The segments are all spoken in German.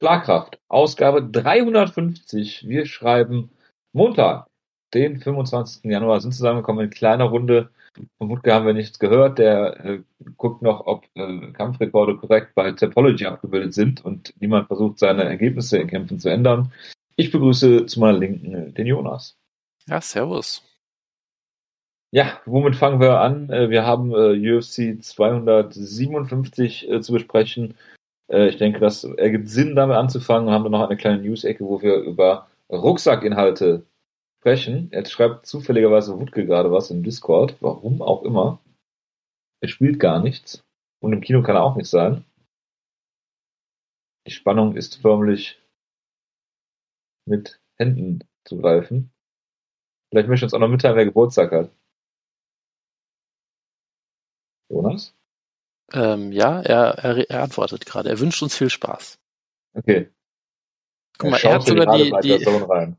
Schlagkraft, Ausgabe 350. Wir schreiben Montag, den 25. Januar, sind zusammengekommen in kleiner Runde. Von Wutke haben wir nichts gehört. Der äh, guckt noch, ob äh, Kampfrekorde korrekt bei Topology abgebildet sind und niemand versucht, seine Ergebnisse in Kämpfen zu ändern. Ich begrüße zu meiner Linken den Jonas. Ja, servus. Ja, womit fangen wir an? Äh, wir haben äh, UFC 257 äh, zu besprechen. Äh, ich denke, das ergibt Sinn, damit anzufangen. Wir haben dann noch eine kleine News-Ecke, wo wir über Rucksackinhalte sprechen. Jetzt schreibt zufälligerweise Wutke gerade was im Discord, warum auch immer. Er spielt gar nichts. Und im Kino kann er auch nicht sein. Die Spannung ist förmlich mit Händen zu greifen. Vielleicht möchte uns auch noch mitteilen, wer Geburtstag hat. Jonas? Ähm, ja, er, er, er antwortet gerade. Er wünscht uns viel Spaß. Okay. Guck mal, er hat sogar die, die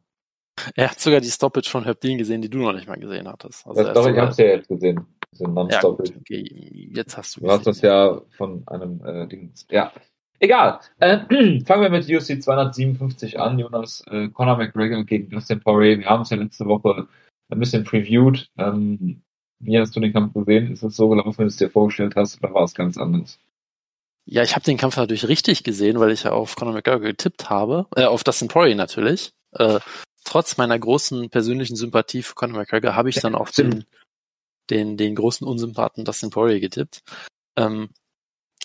er hat sogar die Stoppage von Herb Dean gesehen, die du noch nicht mal gesehen hattest. Also das doch, ich hab's ja jetzt gesehen. Ja, gut, okay. Jetzt hast du. Du hast das ja von einem äh, Ding. Ja. Egal. Äh, fangen wir mit UFC 257 an. Jonas, äh, Conor McGregor gegen Justin Poirier. Wir haben es ja letzte Woche ein bisschen previewed. Ähm, wie hast du den Kampf gesehen? Ist es so gelaufen, wie du es dir vorgestellt hast, oder war es ganz anders? Ja, ich habe den Kampf natürlich richtig gesehen, weil ich ja auf Conor McGregor getippt habe, äh, auf Dustin Poirier natürlich. Äh, trotz meiner großen persönlichen Sympathie für Conor McGregor habe ich dann auf den, den, den großen Unsympathen Dustin Poirier getippt. Ähm,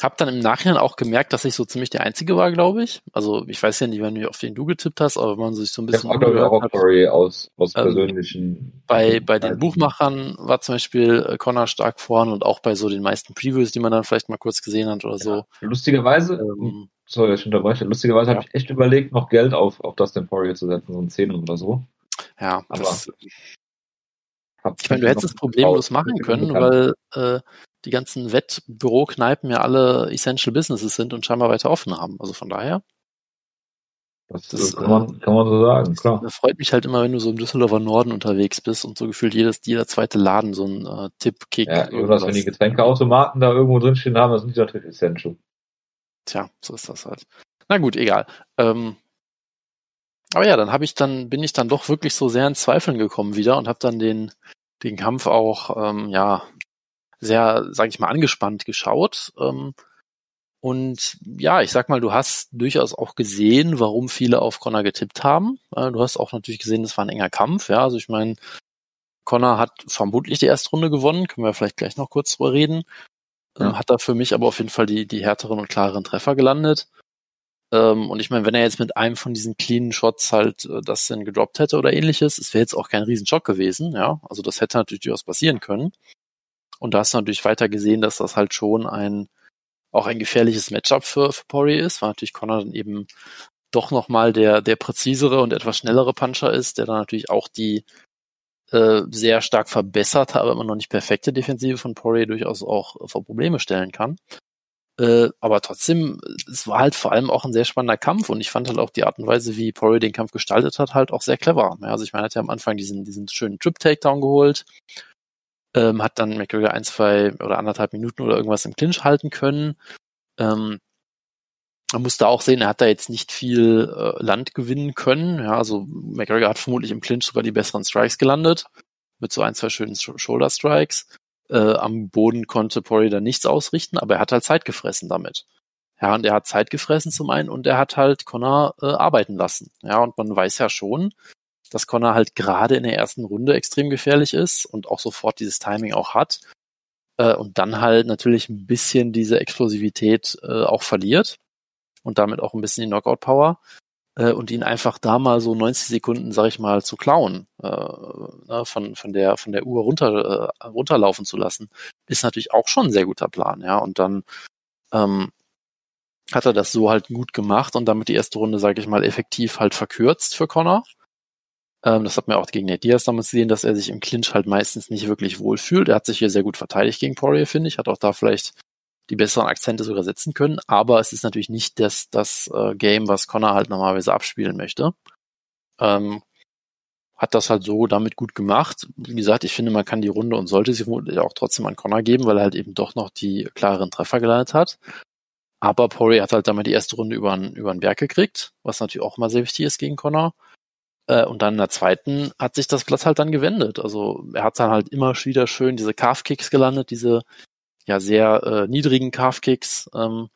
hab dann im Nachhinein auch gemerkt, dass ich so ziemlich der Einzige war, glaube ich. Also ich weiß ja nicht, wann auf den du getippt hast, aber wenn man sich so ein bisschen. Ich habe auch Curry aus, aus ähm, persönlichen. Bei, bei den Buchmachern war zum Beispiel äh, Connor stark vorn und auch bei so den meisten Previews, die man dann vielleicht mal kurz gesehen hat oder so. Ja, lustigerweise, ähm, sorry, ich unterbreche, lustigerweise ja. habe ich echt überlegt, noch Geld auf, auf Dustin Poirier zu setzen, so ein 10 oder so. Ja, aber das, ich meine, du hättest es problemlos machen können, weil äh, die ganzen Wettbürokneipen ja alle Essential Businesses sind und scheinbar weiter offen haben. Also von daher. Das, das kann, man, kann man so sagen, klar. Das freut mich halt immer, wenn du so im Düsseldorfer Norden unterwegs bist und so gefühlt jedes, jeder zweite Laden so ein äh, Tipp-Kick. Ja, Jonas, wenn die Getränkeautomaten da irgendwo drinstehen haben, das sind die natürlich Essential. Tja, so ist das halt. Na gut, egal. Ähm, aber ja, dann habe ich dann, bin ich dann doch wirklich so sehr in Zweifeln gekommen wieder und habe dann den, den Kampf auch, ähm, ja, sehr, sage ich mal, angespannt geschaut. Ähm, und ja, ich sag mal, du hast durchaus auch gesehen, warum viele auf Connor getippt haben. Äh, du hast auch natürlich gesehen, es war ein enger Kampf. Ja, also ich meine, Connor hat vermutlich die erste Runde gewonnen. Können wir vielleicht gleich noch kurz drüber reden. Ähm, ja. Hat da für mich aber auf jeden Fall die, die härteren und klareren Treffer gelandet. Ähm, und ich meine, wenn er jetzt mit einem von diesen cleanen Shots halt äh, das dann gedroppt hätte oder ähnliches, es wäre jetzt auch kein Riesenschock gewesen. Ja, also das hätte natürlich durchaus passieren können. Und da hast du natürlich weiter gesehen, dass das halt schon ein auch ein gefährliches Matchup für, für Poirier ist, weil natürlich Connor dann eben doch nochmal der, der präzisere und etwas schnellere Puncher ist, der dann natürlich auch die äh, sehr stark verbesserte, aber immer noch nicht perfekte Defensive von Poirier durchaus auch vor Probleme stellen kann. Äh, aber trotzdem, es war halt vor allem auch ein sehr spannender Kampf und ich fand halt auch die Art und Weise, wie Poirier den Kampf gestaltet hat, halt auch sehr clever. Ja, also ich meine, er hat ja am Anfang diesen, diesen schönen Trip-Takedown geholt, ähm, hat dann McGregor ein, zwei oder anderthalb Minuten oder irgendwas im Clinch halten können. Ähm, man musste auch sehen, er hat da jetzt nicht viel äh, Land gewinnen können. Ja, also McGregor hat vermutlich im Clinch sogar die besseren Strikes gelandet, mit so ein, zwei schönen Shoulder Strikes. Äh, am Boden konnte Poirier da nichts ausrichten, aber er hat halt Zeit gefressen damit. Ja, und er hat Zeit gefressen zum einen und er hat halt Connor äh, arbeiten lassen. Ja, und man weiß ja schon, dass Connor halt gerade in der ersten Runde extrem gefährlich ist und auch sofort dieses Timing auch hat. Äh, und dann halt natürlich ein bisschen diese Explosivität äh, auch verliert und damit auch ein bisschen die Knockout-Power äh, und ihn einfach da mal so 90 Sekunden, sag ich mal, zu klauen, äh, ne, von, von der, von der Uhr runter, äh, runterlaufen zu lassen, ist natürlich auch schon ein sehr guter Plan, ja. Und dann ähm, hat er das so halt gut gemacht und damit die erste Runde, sage ich mal, effektiv halt verkürzt für Connor. Ähm, das hat man auch gegen Nate Diaz damals gesehen, dass er sich im Clinch halt meistens nicht wirklich wohl fühlt. Er hat sich hier sehr gut verteidigt gegen Poirier, finde ich. Hat auch da vielleicht die besseren Akzente sogar setzen können. Aber es ist natürlich nicht das, das äh, Game, was Connor halt normalerweise abspielen möchte. Ähm, hat das halt so damit gut gemacht. Wie gesagt, ich finde, man kann die Runde und sollte sie vermutlich auch trotzdem an Connor geben, weil er halt eben doch noch die klareren Treffer gelandet hat. Aber Poirier hat halt damit die erste Runde über, über den Berg gekriegt, was natürlich auch mal sehr wichtig ist gegen Connor. Äh, und dann in der zweiten hat sich das Blatt halt dann gewendet. Also er hat dann halt immer wieder schön diese Calf-Kicks gelandet, diese ja sehr äh, niedrigen Calf-Kicks, ähm,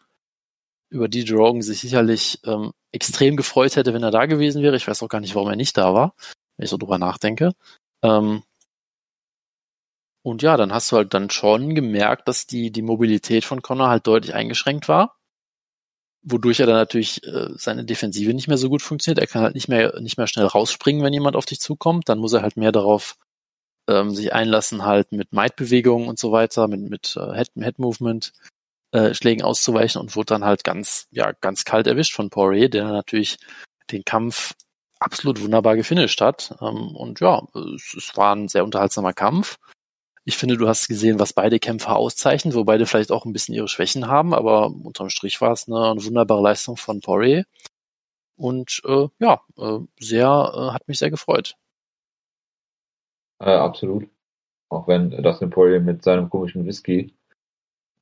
über die Drogen sich sicherlich ähm, extrem gefreut hätte, wenn er da gewesen wäre. Ich weiß auch gar nicht, warum er nicht da war, wenn ich so drüber nachdenke. Ähm, und ja, dann hast du halt dann schon gemerkt, dass die, die Mobilität von Connor halt deutlich eingeschränkt war. Wodurch er dann natürlich äh, seine Defensive nicht mehr so gut funktioniert. Er kann halt nicht mehr, nicht mehr schnell rausspringen, wenn jemand auf dich zukommt. Dann muss er halt mehr darauf ähm, sich einlassen, halt mit Might-Bewegungen und so weiter, mit, mit äh, Head, Head Movement äh, Schlägen auszuweichen und wurde dann halt ganz, ja, ganz kalt erwischt von Poirier, der natürlich den Kampf absolut wunderbar gefinisht hat. Ähm, und ja, es, es war ein sehr unterhaltsamer Kampf. Ich finde, du hast gesehen, was beide Kämpfer auszeichnen, wo beide vielleicht auch ein bisschen ihre Schwächen haben, aber unterm Strich war es eine, eine wunderbare Leistung von Poirier. Und äh, ja, äh, sehr, äh, hat mich sehr gefreut. Äh, absolut. Auch wenn Dustin Poirier mit seinem komischen Whisky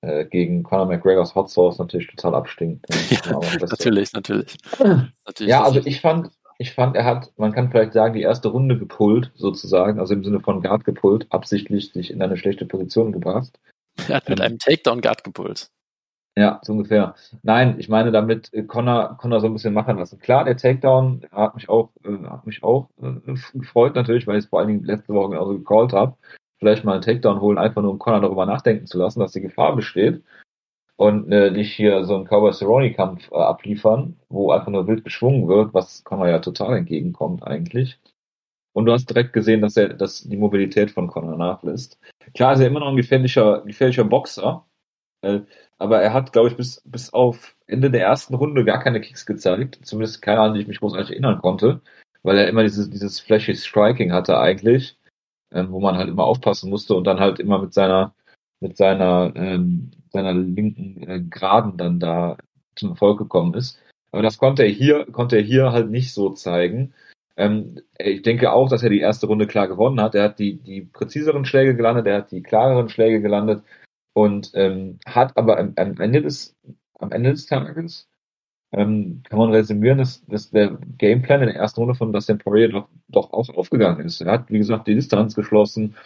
äh, gegen Conor McGregors Hot Sauce natürlich total abstinkt. Ja, natürlich, natürlich, natürlich. Ja, also ich fand, ich fand, er hat, man kann vielleicht sagen, die erste Runde gepullt, sozusagen, also im Sinne von Guard gepullt, absichtlich sich in eine schlechte Position gebracht. Er hat mit ähm, einem Takedown Guard gepullt. Ja, so ungefähr. Nein, ich meine damit äh, Connor, Connor so ein bisschen machen lassen. Klar, der Takedown hat mich auch, äh, hat mich auch äh, gefreut natürlich, weil ich es vor allen Dingen letzte Woche genauso gecallt habe. Vielleicht mal einen Takedown holen, einfach nur um Connor darüber nachdenken zu lassen, dass die Gefahr besteht. Und äh, nicht hier so einen Cowboy Cerrone Kampf äh, abliefern, wo einfach nur wild geschwungen wird, was Connor ja total entgegenkommt eigentlich. Und du hast direkt gesehen, dass er, dass die Mobilität von Connor nachlässt. Klar ist er immer noch ein gefährlicher, gefährlicher Boxer, äh, aber er hat, glaube ich, bis, bis auf Ende der ersten Runde gar keine Kicks gezeigt. Zumindest keine, an die ich mich großartig erinnern konnte. Weil er immer dieses, dieses flashy Striking hatte eigentlich, ähm, wo man halt immer aufpassen musste und dann halt immer mit seiner, mit seiner, ähm, seiner linken äh, Graden dann da zum Erfolg gekommen ist. Aber das konnte er hier, konnte er hier halt nicht so zeigen. Ähm, ich denke auch, dass er die erste Runde klar gewonnen hat. Er hat die, die präziseren Schläge gelandet, er hat die klareren Schläge gelandet und ähm, hat aber am, am, Ende des am Ende des Tages ähm, kann man resümieren, dass, dass der Gameplan in der ersten Runde von Dustin Poirier doch, doch auch aufgegangen ist. Er hat, wie gesagt, die Distanz geschlossen.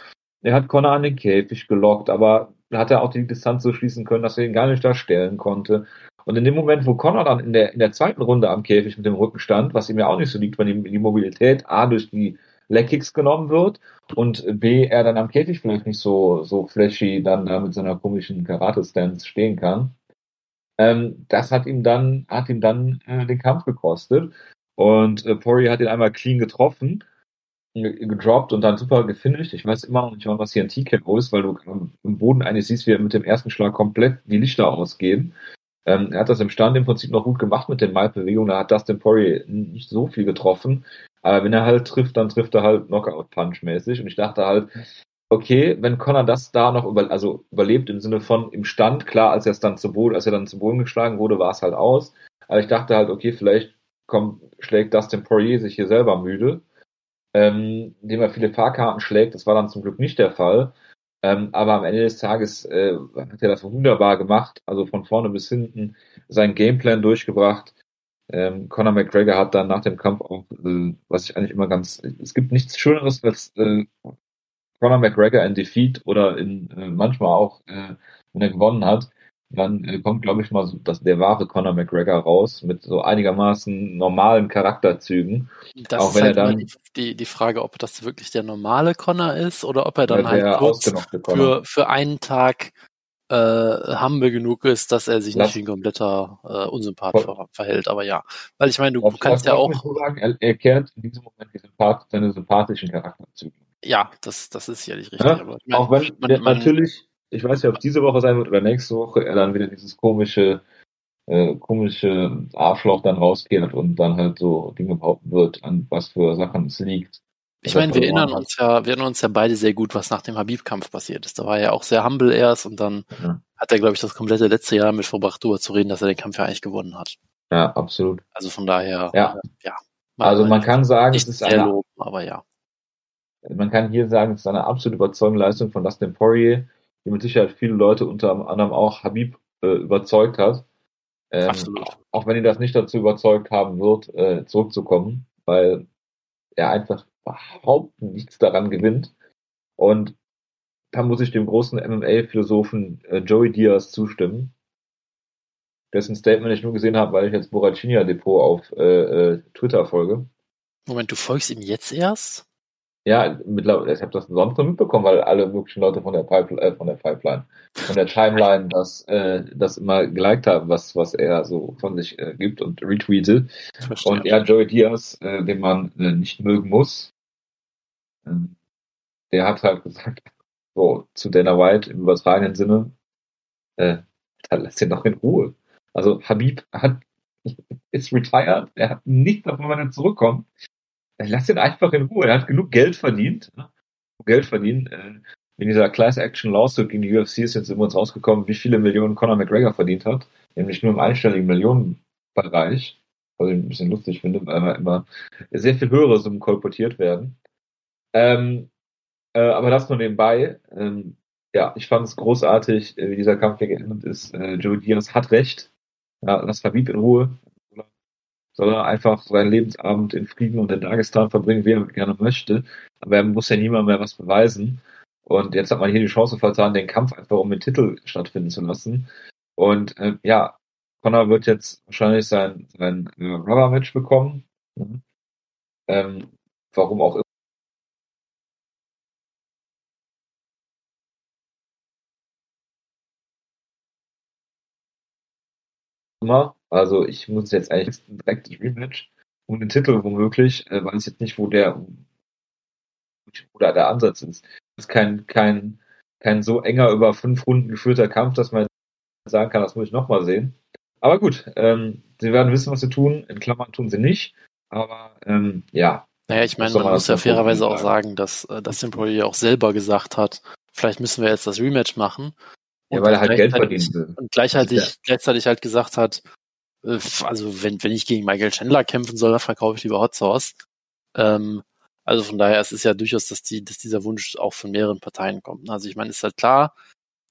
Er hat Connor an den Käfig gelockt, aber hat er auch die Distanz so schließen können, dass er ihn gar nicht da stellen konnte. Und in dem Moment, wo Connor dann in der, in der zweiten Runde am Käfig mit dem Rücken stand, was ihm ja auch nicht so liegt, wenn ihm die Mobilität A durch die Leckkicks genommen wird und B, er dann am Käfig vielleicht nicht so, so flashy dann da mit seiner komischen Karate-Stance stehen kann. Ähm, das hat ihm dann, hat ihm dann äh, den Kampf gekostet. Und äh, Poirier hat ihn einmal clean getroffen, gedroppt und dann super gefinisht. Ich weiß immer noch nicht, was hier ein TKO ist, weil du im Boden eigentlich siehst, wie er mit dem ersten Schlag komplett die Lichter ausgehen. Ähm, er hat das im Stand im Prinzip noch gut gemacht mit den Might-Bewegungen. Da hat Dustin Poirier nicht so viel getroffen. Aber wenn er halt trifft, dann trifft er halt Knockout-Punch-mäßig. Und ich dachte halt, okay, wenn Connor das da noch über, also überlebt im Sinne von im Stand, klar, als er es dann zu Boden, als er dann zu Boden geschlagen wurde, war es halt aus. Aber ich dachte halt, okay, vielleicht kommt, schlägt Dustin Poirier sich hier selber müde, ähm, indem er viele Fahrkarten schlägt. Das war dann zum Glück nicht der Fall. Ähm, aber am Ende des Tages äh, hat er das wunderbar gemacht, also von vorne bis hinten seinen Gameplan durchgebracht. Ähm, Conor McGregor hat dann nach dem Kampf auch, äh, was ich eigentlich immer ganz, es gibt nichts Schöneres als äh, Conor McGregor in Defeat oder in äh, manchmal auch, äh, wenn er gewonnen hat, dann äh, kommt, glaube ich, mal so dass der wahre Conor McGregor raus mit so einigermaßen normalen Charakterzügen. Das auch wenn halt er dann die, die Frage, ob das wirklich der normale Conor ist oder ob er dann halt kurz für, für einen Tag äh, humble genug ist, dass er sich das nicht wie ein kompletter äh, Unsympath ver verhält. Aber ja, weil ich meine, du, du kannst ja auch. Sagen, er, er kehrt in diesem Moment die Sympath seine sympathischen Charakterzüge. Ja, das, das ist sicherlich richtig. Ja, auch wenn man, man, natürlich, ich weiß nicht, ob es diese Woche sein wird oder nächste Woche, er dann wieder dieses komische, äh, komische Arschloch dann rauskehrt und dann halt so Dinge behaupten wird, an was für Sachen es liegt. Ich meine, wir erinnern uns ja, wir erinnern uns ja beide sehr gut, was nach dem Habib-Kampf passiert ist. Da war er ja auch sehr humble erst und dann ja. hat er, glaube ich, das komplette letzte Jahr mit verbracht, darüber zu reden, dass er den Kampf ja eigentlich gewonnen hat. Ja, absolut. Also von daher, ja. Äh, ja also man kann sagen, es ist eine, loben, aber ja. Man kann hier sagen, es ist eine absolut überzeugende Leistung von Dustin Poirier, die mit Sicherheit viele Leute unter anderem auch Habib äh, überzeugt hat. Ähm, Absolut. Auch wenn ihn das nicht dazu überzeugt haben wird, äh, zurückzukommen, weil er einfach überhaupt nichts daran gewinnt. Und da muss ich dem großen MMA-Philosophen äh, Joey Diaz zustimmen, dessen Statement ich nur gesehen habe, weil ich jetzt Boracinia Depot auf äh, äh, Twitter folge. Moment, du folgst ihm jetzt erst? Ja, mittlerweile, ich habe das sonst noch mitbekommen, weil alle möglichen Leute von der Pipeline, äh, von der Pipeline, von der Timeline das, äh, das immer geliked haben, was, was er so von sich äh, gibt und retweetet. Und ja, Joey Diaz, äh, den man äh, nicht mögen muss, äh, der hat halt gesagt, so, zu Dana White im übertragenen Sinne, äh, lass den doch in Ruhe. Also Habib hat, ist retired, er hat nichts davon, wenn er zurückkommt. Lass ihn einfach in Ruhe. Er hat genug Geld verdient. Ne? Geld verdient. Äh, in dieser Class Action Lawsuit gegen die UFC ist jetzt immer uns rausgekommen, wie viele Millionen Conor McGregor verdient hat. Nämlich nur im einstelligen Millionenbereich. Was ich ein bisschen lustig finde, weil immer sehr viel höhere Summen kolportiert werden. Ähm, äh, aber das nur nebenbei. Ähm, ja, ich fand es großartig, äh, wie dieser Kampf hier geendet ist. Äh, Joe Diaz hat recht. Ja, lass Habib in Ruhe. Soll er einfach seinen Lebensabend in Frieden und in Dagestan verbringen, wie er gerne möchte. Aber er muss ja niemand mehr was beweisen. Und jetzt hat man hier die Chance vertan, den Kampf einfach um den Titel stattfinden zu lassen. Und äh, ja, Connor wird jetzt wahrscheinlich sein, sein äh, Rubber-Match bekommen. Mhm. Ähm, warum auch immer. Also ich muss jetzt eigentlich direkt das Rematch und den Titel womöglich, äh, weiß jetzt nicht, wo der wo da der Ansatz ist. Das ist kein, kein, kein so enger über fünf Runden geführter Kampf, dass man sagen kann, das muss ich nochmal sehen. Aber gut, ähm, sie werden wissen, was sie tun. In Klammern tun sie nicht. Aber ähm, ja. Naja, ich meine, man muss ja fairerweise auch sagen, dass äh, Dustin Poirier auch selber gesagt hat, vielleicht müssen wir jetzt das Rematch machen. Ja, weil er halt Geld verdienen will. Und gleichzeitig, ja. gleichzeitig halt gesagt hat, also wenn, wenn ich gegen Michael Chandler kämpfen soll, dann verkaufe ich lieber Hot Sauce. Ähm, also von daher, es ist ja durchaus, dass, die, dass dieser Wunsch auch von mehreren Parteien kommt. Also ich meine, es ist halt klar,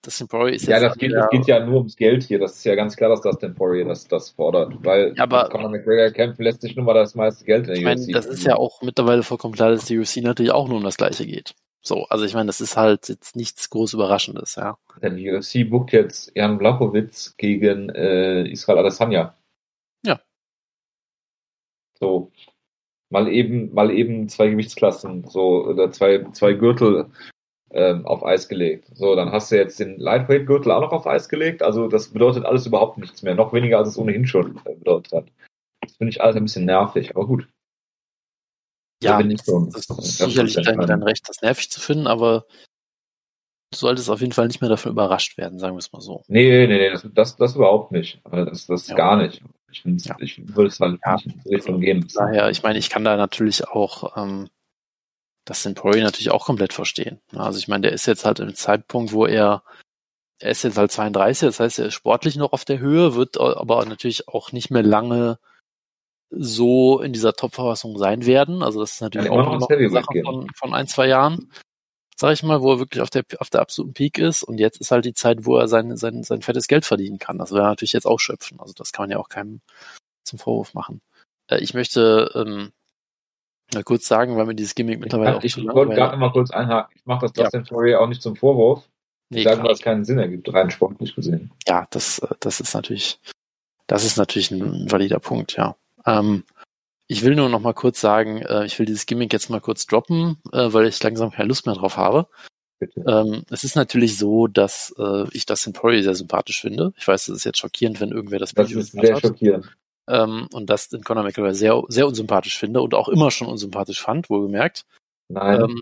das Poirier ist ja, das geht, das geht ja nur ums Geld hier. Das ist ja ganz klar, dass das Poirier das, das fordert. Weil ja, aber, Conor McGregor kämpfen lässt sich nur mal das meiste Geld in der ich meine, UFC. Das ist ja auch mittlerweile vollkommen klar, dass die UFC natürlich auch nur um das Gleiche geht. So, also ich meine, das ist halt jetzt nichts groß Überraschendes, ja. Denn die UFC bucht jetzt Jan Blachowitz gegen äh, Israel Adesanya. So, mal eben, mal eben zwei Gewichtsklassen, so, oder zwei, zwei Gürtel ähm, auf Eis gelegt. So, dann hast du jetzt den Lightweight-Gürtel auch noch auf Eis gelegt. Also das bedeutet alles überhaupt nichts mehr. Noch weniger, als es ohnehin schon äh, bedeutet hat. Das finde ich alles ein bisschen nervig, aber gut. Ja, das, das ist sicherlich dein, dein Recht, das nervig zu finden, aber du solltest auf jeden Fall nicht mehr davon überrascht werden, sagen wir es mal so. Nee, nee, nee, das, das, das überhaupt nicht. Das, das ja. gar nicht. Ich, ja. ich würde es halt ja. nicht in die Richtung gehen. Daher, ich meine, ich kann da natürlich auch ähm, das den Poirier natürlich auch komplett verstehen. Also ich meine, der ist jetzt halt im Zeitpunkt, wo er er ist jetzt halt 32, das heißt, er ist sportlich noch auf der Höhe, wird aber natürlich auch nicht mehr lange so in dieser Top-Verfassung sein werden. Also das ist natürlich ja, auch noch eine Sache von, von ein, zwei Jahren, sag ich mal, wo er wirklich auf der, auf der absoluten Peak ist. Und jetzt ist halt die Zeit, wo er sein, sein, sein fettes Geld verdienen kann. Das will er natürlich jetzt auch schöpfen. Also das kann man ja auch keinem zum Vorwurf machen. Äh, ich möchte ähm, mal kurz sagen, weil mir dieses Gimmick mittlerweile ja, auch Ich wollte gerade mal kurz einhaken. Ich mache das Dustin ja. Story auch nicht zum Vorwurf. Ich nee, sage, weil es keinen Sinn ergibt, rein sportlich gesehen. Ja, das, äh, das ist natürlich, das ist natürlich ein valider Punkt, ja. Ähm, ich will nur noch mal kurz sagen, äh, ich will dieses Gimmick jetzt mal kurz droppen, äh, weil ich langsam keine Lust mehr drauf habe. Ähm, es ist natürlich so, dass äh, ich das in Poirier sehr sympathisch finde. Ich weiß, das ist jetzt schockierend, wenn irgendwer das Video Das ist sehr hat. schockierend. Ähm, und das in Conor McGregor sehr, sehr unsympathisch finde und auch immer schon unsympathisch fand, wohlgemerkt. Nein. Ähm,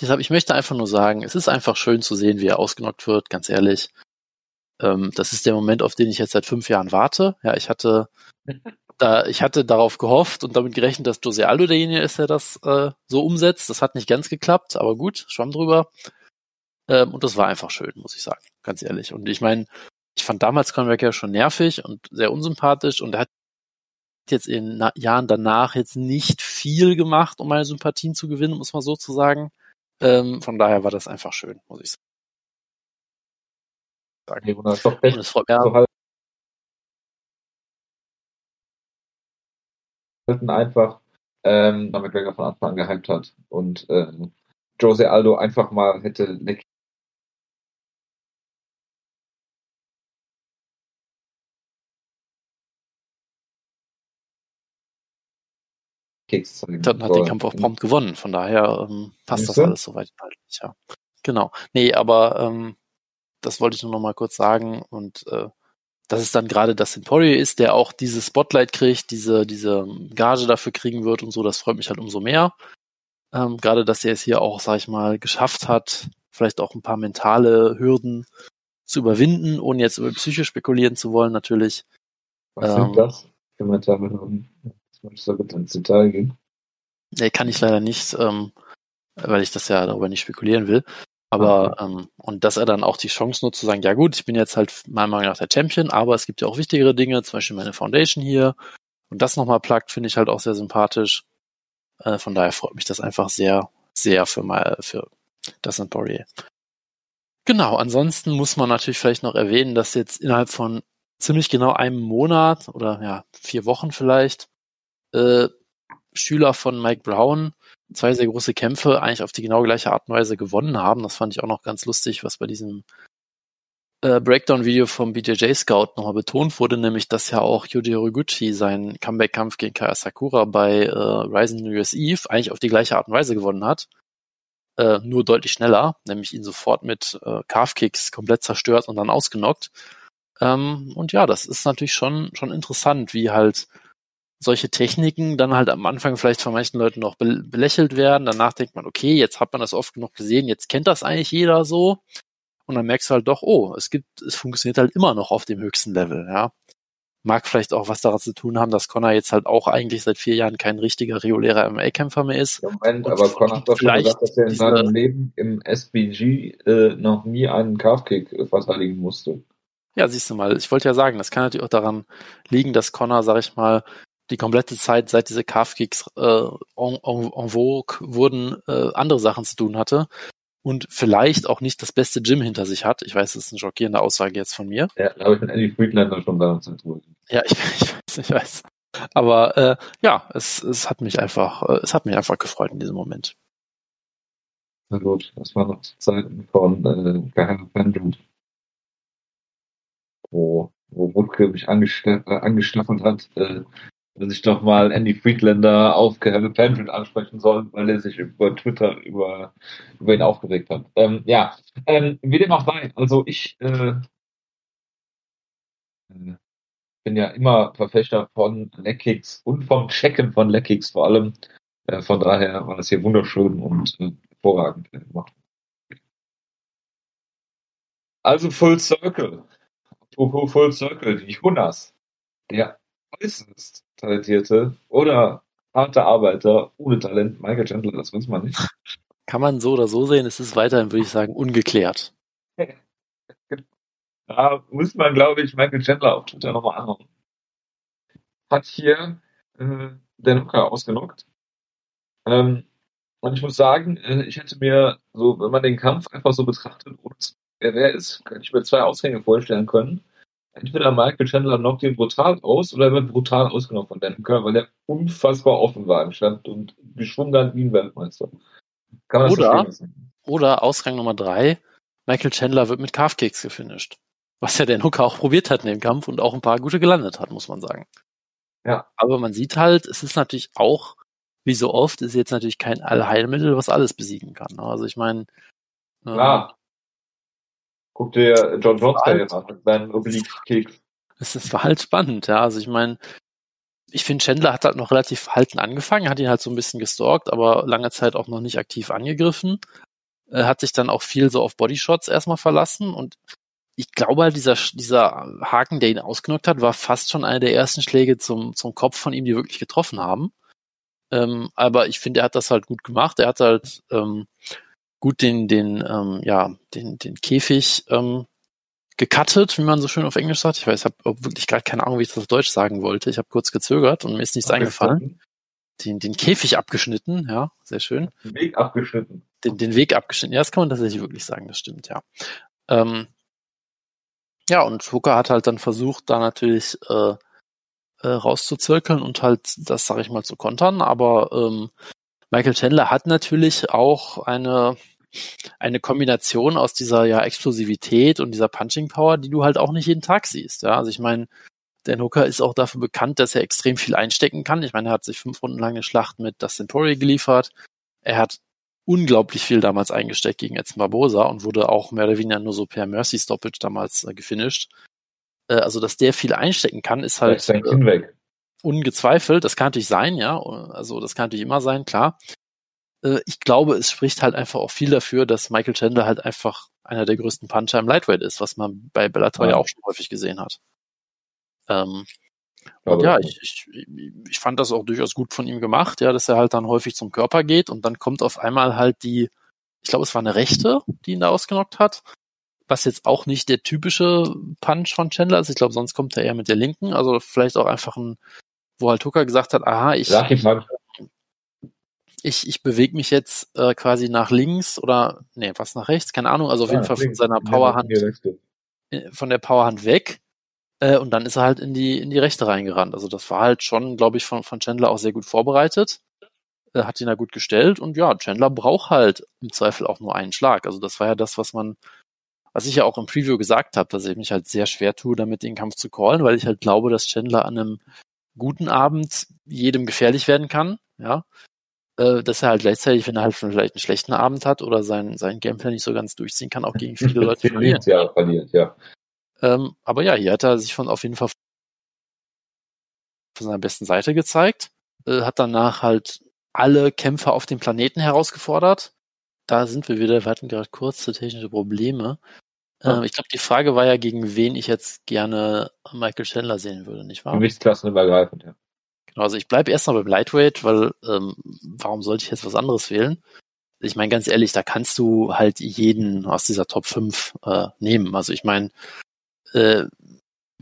deshalb, ich möchte einfach nur sagen, es ist einfach schön zu sehen, wie er ausgenockt wird, ganz ehrlich. Ähm, das ist der Moment, auf den ich jetzt seit fünf Jahren warte. Ja, ich hatte da, ich hatte darauf gehofft und damit gerechnet, dass Jose Aldo derjenige ist, der das äh, so umsetzt. Das hat nicht ganz geklappt, aber gut, schwamm drüber. Ähm, und das war einfach schön, muss ich sagen, ganz ehrlich. Und ich meine, ich fand damals Conor ja schon nervig und sehr unsympathisch und er hat jetzt in Jahren danach jetzt nicht viel gemacht, um meine Sympathien zu gewinnen, muss man so zu sagen. Ähm, von daher war das einfach schön, muss ich sagen. Okay, das, ist doch echt, und es freut mich, einfach, ähm, damit McGregor von Anfang an gehypt hat und äh, Jose Aldo einfach mal hätte Nick Keks zeigen. Dann hat den Kampf auch prompt gewonnen, von daher ähm, passt das alles soweit inhaltlich, ja. Genau. Nee, aber ähm, das wollte ich nur noch mal kurz sagen und äh, dass es dann gerade das Poirier ist, der auch diese Spotlight kriegt, diese, diese Gage dafür kriegen wird und so, das freut mich halt umso mehr. Ähm, gerade, dass er es hier auch, sag ich mal, geschafft hat, vielleicht auch ein paar mentale Hürden zu überwinden, ohne jetzt über Psyche spekulieren zu wollen, natürlich. Was ähm, sind das mentale Hürden? Das möchtest du bitte ins Detail gehen? Nee, kann ich leider nicht, ähm, weil ich das ja darüber nicht spekulieren will. Aber okay. ähm, und dass er dann auch die Chance nutzt zu sagen, ja gut, ich bin jetzt halt meiner Meinung nach der Champion, aber es gibt ja auch wichtigere Dinge, zum Beispiel meine Foundation hier. Und das nochmal plagt, finde ich halt auch sehr sympathisch. Äh, von daher freut mich das einfach sehr, sehr für mal für das Poirier. Genau, ansonsten muss man natürlich vielleicht noch erwähnen, dass jetzt innerhalb von ziemlich genau einem Monat oder ja, vier Wochen vielleicht äh, Schüler von Mike Brown zwei sehr große Kämpfe eigentlich auf die genau gleiche Art und Weise gewonnen haben. Das fand ich auch noch ganz lustig, was bei diesem äh, Breakdown-Video vom BJJ Scout nochmal betont wurde, nämlich dass ja auch Yuji Horiguchi seinen Comeback-Kampf gegen Kaya Sakura bei äh, Ryzen New Year's Eve eigentlich auf die gleiche Art und Weise gewonnen hat. Äh, nur deutlich schneller, nämlich ihn sofort mit äh, Calf-Kicks komplett zerstört und dann ausgenockt. Ähm, und ja, das ist natürlich schon, schon interessant, wie halt solche Techniken dann halt am Anfang vielleicht von manchen Leuten noch belächelt werden. Danach denkt man, okay, jetzt hat man das oft genug gesehen, jetzt kennt das eigentlich jeder so. Und dann merkst du halt doch, oh, es gibt, es funktioniert halt immer noch auf dem höchsten Level, ja. Mag vielleicht auch was daran zu tun haben, dass Connor jetzt halt auch eigentlich seit vier Jahren kein richtiger regulärer MMA-Kämpfer mehr ist. Moment, aber Connor hat doch schon gesagt, dass er in seinem Leben im SBG äh, noch nie einen Calfkick äh, verteidigen musste. Ja, siehst du mal, ich wollte ja sagen, das kann natürlich auch daran liegen, dass Connor, sag ich mal, die komplette Zeit, seit diese Calf-Kicks äh, en, en, en vogue wurden, äh, andere Sachen zu tun hatte und vielleicht auch nicht das beste Gym hinter sich hat. Ich weiß, das ist eine schockierende Aussage jetzt von mir. Ja, da habe ich mit Andy Friedlander schon da Ja, ich, ich weiß, ich weiß. Aber äh, ja, es, es hat mich einfach, äh, es hat mich einfach gefreut in diesem Moment. Na gut, das war noch zu Zeiten von äh, Geheime Pendant, wo, wo Wutke mich angestaffelt, äh, hat, äh, dass ich doch mal Andy Friedlander auf Kevin Pendleton ansprechen soll, weil er sich über Twitter über, über ihn aufgeregt hat. Ähm, ja, ähm, wie dem auch sei, also ich äh, äh, bin ja immer Verfechter von Leckkicks und vom Checken von Leckkicks vor allem. Äh, von daher war das hier wunderschön und äh, hervorragend gemacht. Also Full Circle. Full Circle, die Jonas, der äußerst talentierte oder harte Arbeiter ohne Talent, Michael Chandler, das weiß man nicht. Kann man so oder so sehen, es ist weiterhin, würde ich sagen, ungeklärt. da muss man, glaube ich, Michael Chandler auf Twitter nochmal anhauen. Hat hier äh, den Hooker ausgenockt. Ähm, und ich muss sagen, äh, ich hätte mir so, wenn man den Kampf einfach so betrachtet, wer wer ist, könnte ich mir zwei Ausgänge vorstellen können entweder Michael Chandler knockt ihn brutal aus oder er wird brutal ausgenommen von Dan Kerr, weil der unfassbar offen war im Stand und geschwungen wie ein Weltmeister. Kann man oder, das oder Ausgang Nummer drei, Michael Chandler wird mit Calfkicks gefinisht. Was ja Dan Hooker auch probiert hat in dem Kampf und auch ein paar gute gelandet hat, muss man sagen. Ja. Aber man sieht halt, es ist natürlich auch, wie so oft, ist jetzt natürlich kein Allheilmittel, was alles besiegen kann. Also ich meine, ähm, Guck dir John Jones Karriere an mit seinen Oblique-Kicks. Es war halt spannend, ja. Also ich meine, ich finde, Chandler hat halt noch relativ verhalten angefangen, hat ihn halt so ein bisschen gestalkt, aber lange Zeit auch noch nicht aktiv angegriffen. Er hat sich dann auch viel so auf Bodyshots erstmal verlassen und ich glaube halt, dieser, dieser Haken, der ihn ausgenockt hat, war fast schon einer der ersten Schläge zum, zum Kopf von ihm, die wirklich getroffen haben. Ähm, aber ich finde, er hat das halt gut gemacht. Er hat halt ähm, gut den, den, ähm, ja, den, den Käfig ähm, gecuttet, wie man so schön auf Englisch sagt. Ich weiß, ich habe wirklich gerade keine Ahnung, wie ich das auf Deutsch sagen wollte. Ich habe kurz gezögert und mir ist nichts eingefallen. Den, den Käfig abgeschnitten, ja, sehr schön. Den Weg abgeschnitten. Den, den Weg abgeschnitten, ja, das kann man tatsächlich wirklich sagen, das stimmt, ja. Ähm, ja, und Hooker hat halt dann versucht, da natürlich äh, äh, rauszuzirkeln und halt das, sag ich mal, zu kontern. Aber ähm, Michael Chandler hat natürlich auch eine eine Kombination aus dieser ja Explosivität und dieser Punching Power, die du halt auch nicht jeden Tag siehst. Ja, also ich meine, Dan Hooker ist auch dafür bekannt, dass er extrem viel einstecken kann. Ich meine, er hat sich fünf Runden lang eine Schlacht mit Dustin Poirier geliefert. Er hat unglaublich viel damals eingesteckt gegen Edson Barbosa und wurde auch mehr oder weniger nur so per Mercy Stoppage damals äh, gefinisht. Äh, also, dass der viel einstecken kann, ist halt äh, ungezweifelt. Das kann natürlich sein, ja. Also, das kann natürlich immer sein, klar. Äh, ich glaube, es spricht halt einfach auch viel dafür, dass Michael Chandler halt einfach einer der größten Puncher im Lightweight ist, was man bei Bellator ja, ja auch schon häufig gesehen hat. Ähm, und ja, ich, ich, ich fand das auch durchaus gut von ihm gemacht, ja, dass er halt dann häufig zum Körper geht und dann kommt auf einmal halt die, ich glaube, es war eine rechte, die ihn da ausgenockt hat. Was jetzt auch nicht der typische Punch von Chandler ist. Ich glaube, sonst kommt er eher mit der linken. Also vielleicht auch einfach ein, wo halt Tucker gesagt hat, aha, ich, ich, ich bewege mich jetzt äh, quasi nach links oder nee, was nach rechts, keine Ahnung, also auf ja, jeden Fall von seiner Powerhand äh, von der Powerhand weg äh, und dann ist er halt in die, in die Rechte reingerannt. Also das war halt schon, glaube ich, von, von Chandler auch sehr gut vorbereitet. Äh, hat ihn da gut gestellt. Und ja, Chandler braucht halt im Zweifel auch nur einen Schlag. Also das war ja das, was man, was ich ja auch im Preview gesagt habe, dass ich mich halt sehr schwer tue, damit den Kampf zu callen, weil ich halt glaube, dass Chandler an einem guten Abend jedem gefährlich werden kann. Ja, äh, dass er halt gleichzeitig, wenn er halt vielleicht einen schlechten Abend hat oder sein, sein Gameplay nicht so ganz durchziehen kann, auch gegen viele Leute verlieren. Ja, verliert, ja. Ähm, aber ja, hier hat er sich von auf jeden Fall von seiner besten Seite gezeigt, äh, hat danach halt alle Kämpfer auf dem Planeten herausgefordert. Da sind wir wieder, wir hatten gerade kurze technische Probleme. Ja. Ähm, ich glaube, die Frage war ja, gegen wen ich jetzt gerne Michael Chandler sehen würde, nicht wahr? Gewichtsklassenübergreifend, ja. Also ich bleibe erstmal beim Lightweight, weil ähm, warum sollte ich jetzt was anderes wählen? Ich meine, ganz ehrlich, da kannst du halt jeden aus dieser Top 5 äh, nehmen. Also ich meine, äh,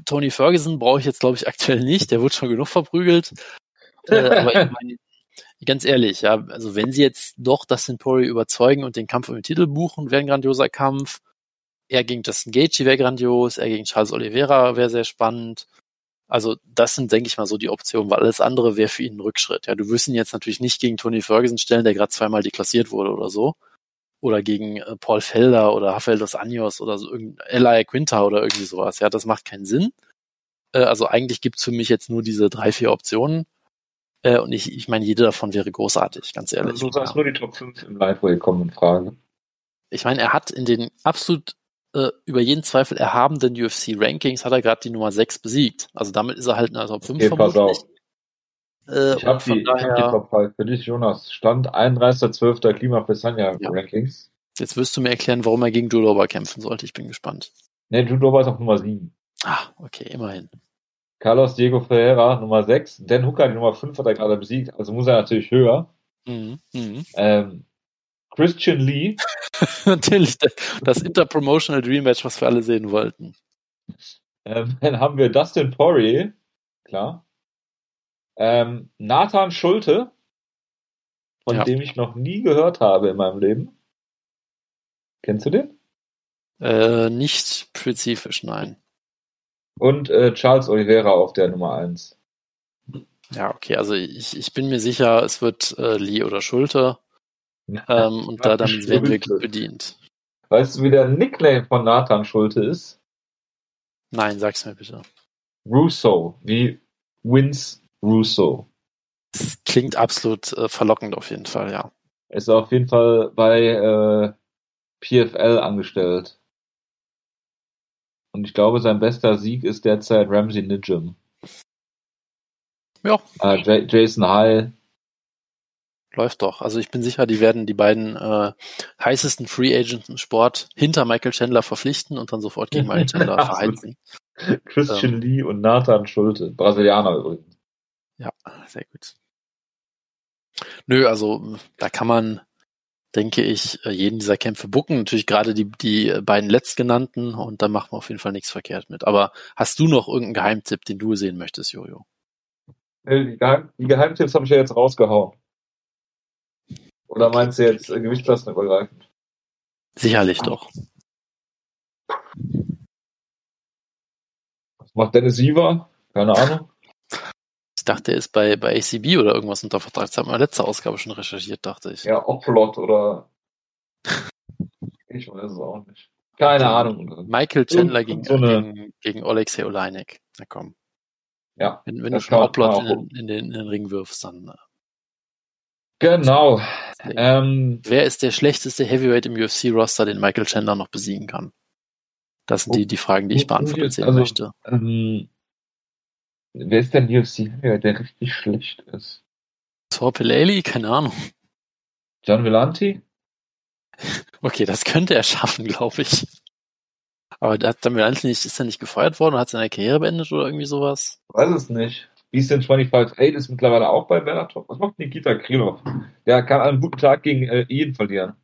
Tony Ferguson brauche ich jetzt, glaube ich, aktuell nicht. Der wird schon genug verprügelt. Äh, aber ich meine, ganz ehrlich, ja, also wenn sie jetzt doch Dustin Poirier überzeugen und den Kampf um den Titel buchen, wäre ein grandioser Kampf. Er gegen Justin Gaethje wäre grandios, er gegen Charles Oliveira wäre sehr spannend. Also das sind, denke ich mal, so die Optionen, weil alles andere wäre für ihn ein Rückschritt. Ja, du wirst ihn jetzt natürlich nicht gegen Tony Ferguson stellen, der gerade zweimal deklassiert wurde oder so oder gegen äh, Paul Felder oder Rafael dos Anjos oder so Eli Quinta oder irgendwie sowas. Ja, das macht keinen Sinn. Äh, also eigentlich gibt's für mich jetzt nur diese drei, vier Optionen. Äh, und ich, ich meine, jede davon wäre großartig, ganz ehrlich. Also du sagst ja. nur die Top 5 im ihr kommen in Frage. Ich meine, er hat in den absolut äh, über jeden Zweifel erhabenen UFC-Rankings hat er gerade die Nummer 6 besiegt. Also damit ist er halt in der Top 5 okay, vermutlich. Pass auf. Äh, ich habe die, daher, hab die 5 für dich, Jonas. Stand 31.12. Klima Pesania ja. Rankings. Jetzt wirst du mir erklären, warum er gegen Judoba kämpfen sollte. Ich bin gespannt. Ne, Judoba ist auf Nummer 7. Ah, okay, immerhin. Carlos Diego Ferreira, Nummer 6. Dan Hooker, die Nummer 5 hat er gerade besiegt, also muss er natürlich höher. Mhm, mh. ähm, Christian Lee. natürlich, das Interpromotional Dream Match, was wir alle sehen wollten. Ähm, dann haben wir Dustin Poirier, klar. Ähm, Nathan Schulte, von ja. dem ich noch nie gehört habe in meinem Leben. Kennst du den? Äh, nicht spezifisch, nein. Und äh, Charles Oliveira auf der Nummer 1. Ja, okay, also ich, ich bin mir sicher, es wird äh, Lee oder Schulte. Ähm, und da damit werden wir gut bedient. Weißt du, wie der Nickname von Nathan Schulte ist? Nein, sag's mir bitte. Russo, wie Wins Russo. Das klingt absolut äh, verlockend auf jeden Fall, ja. Er ist auf jeden Fall bei äh, PFL angestellt. Und ich glaube, sein bester Sieg ist derzeit Ramsey Nijum. Ja. Äh, Jason High. Läuft doch. Also ich bin sicher, die werden die beiden äh, heißesten Free Agents im Sport hinter Michael Chandler verpflichten und dann sofort gegen Michael Chandler verheizen. Christian ähm, Lee und Nathan Schulte, Brasilianer übrigens. Ja, sehr gut. Nö, also da kann man, denke ich, äh, jeden dieser Kämpfe bucken. Natürlich gerade die, die beiden letztgenannten und da machen wir auf jeden Fall nichts verkehrt mit. Aber hast du noch irgendeinen Geheimtipp, den du sehen möchtest, Jojo? Äh, die, Geheim die Geheimtipps habe ich ja jetzt rausgehauen. Oder meinst du jetzt äh, Gewichtsklassen übergreifend? Sicherlich doch. Was macht Dennis Siever? Keine Ahnung. Ich dachte, er ist bei, bei ACB oder irgendwas unter Vertrag. Das haben wir letzte Ausgabe schon recherchiert, dachte ich. Ja, Oplot oder. ich weiß es auch nicht. Keine Ahnung. Michael Chandler gegen, so eine- gegen, gegen Alexei Oleinik. Na komm. Ja, Wenn, wenn du schon Oplot in, in, den, in den Ring wirfst, dann. Genau. Ähm, Wer ist der schlechteste Heavyweight im UFC-Roster, den Michael Chandler noch besiegen kann? Das sind die, die Fragen, die ich beantwortet sehen Also- möchte. ähm, wer ist denn UFC, der richtig schlecht ist? Torpilali? Keine Ahnung. John Villanti? Okay, das könnte er schaffen, glaube ich. Aber hat Villanti nicht, ist er nicht gefeuert worden hat seine Karriere beendet oder irgendwie sowas? Weiß es nicht. Beastin 25-8 ist mittlerweile auch bei Bellator. Was macht Nikita Krylov? Der kann einen guten Tag gegen äh, jeden verlieren.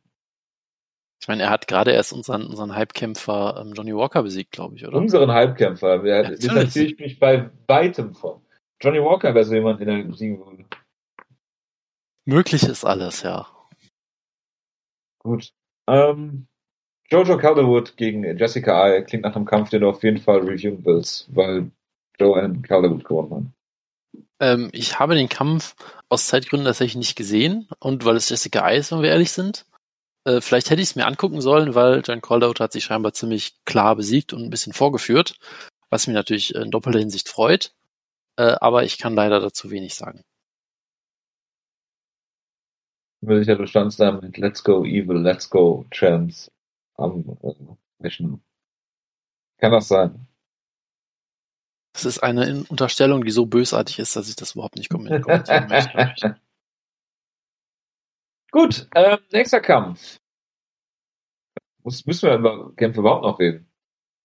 Ich meine, er hat gerade erst unseren, unseren Hypekämpfer ähm, Johnny Walker besiegt, glaube ich, oder? Unseren Halbkämpfer. Ja, distanziere ich mich bei weitem von. Johnny Walker wäre so jemand, den er besiegen würde. Möglich ist alles, ja. Gut. Ähm, Jojo Calderwood gegen Jessica Ai klingt nach einem Kampf, den du auf jeden Fall reviewen willst, weil Joanne Calderwood gewonnen hat. Ähm, ich habe den Kampf aus Zeitgründen tatsächlich nicht gesehen und weil es Jessica ist, wenn wir ehrlich sind. Äh, vielleicht hätte ich es mir angucken sollen, weil John Calderwood hat sich scheinbar ziemlich klar besiegt und ein bisschen vorgeführt, was mich natürlich in doppelter Hinsicht freut. Äh, aber ich kann leider dazu wenig sagen. Sicher, du standst da mit Let's Go Evil, Let's Go Champs am äh, Mission. Kann das sein? Das ist eine In- Unterstellung, die so bösartig ist, dass ich das überhaupt nicht kommen- kommentieren möchte. Gut, ähm, nächster Kampf. Muss, müssen wir über Kämpfe überhaupt noch reden?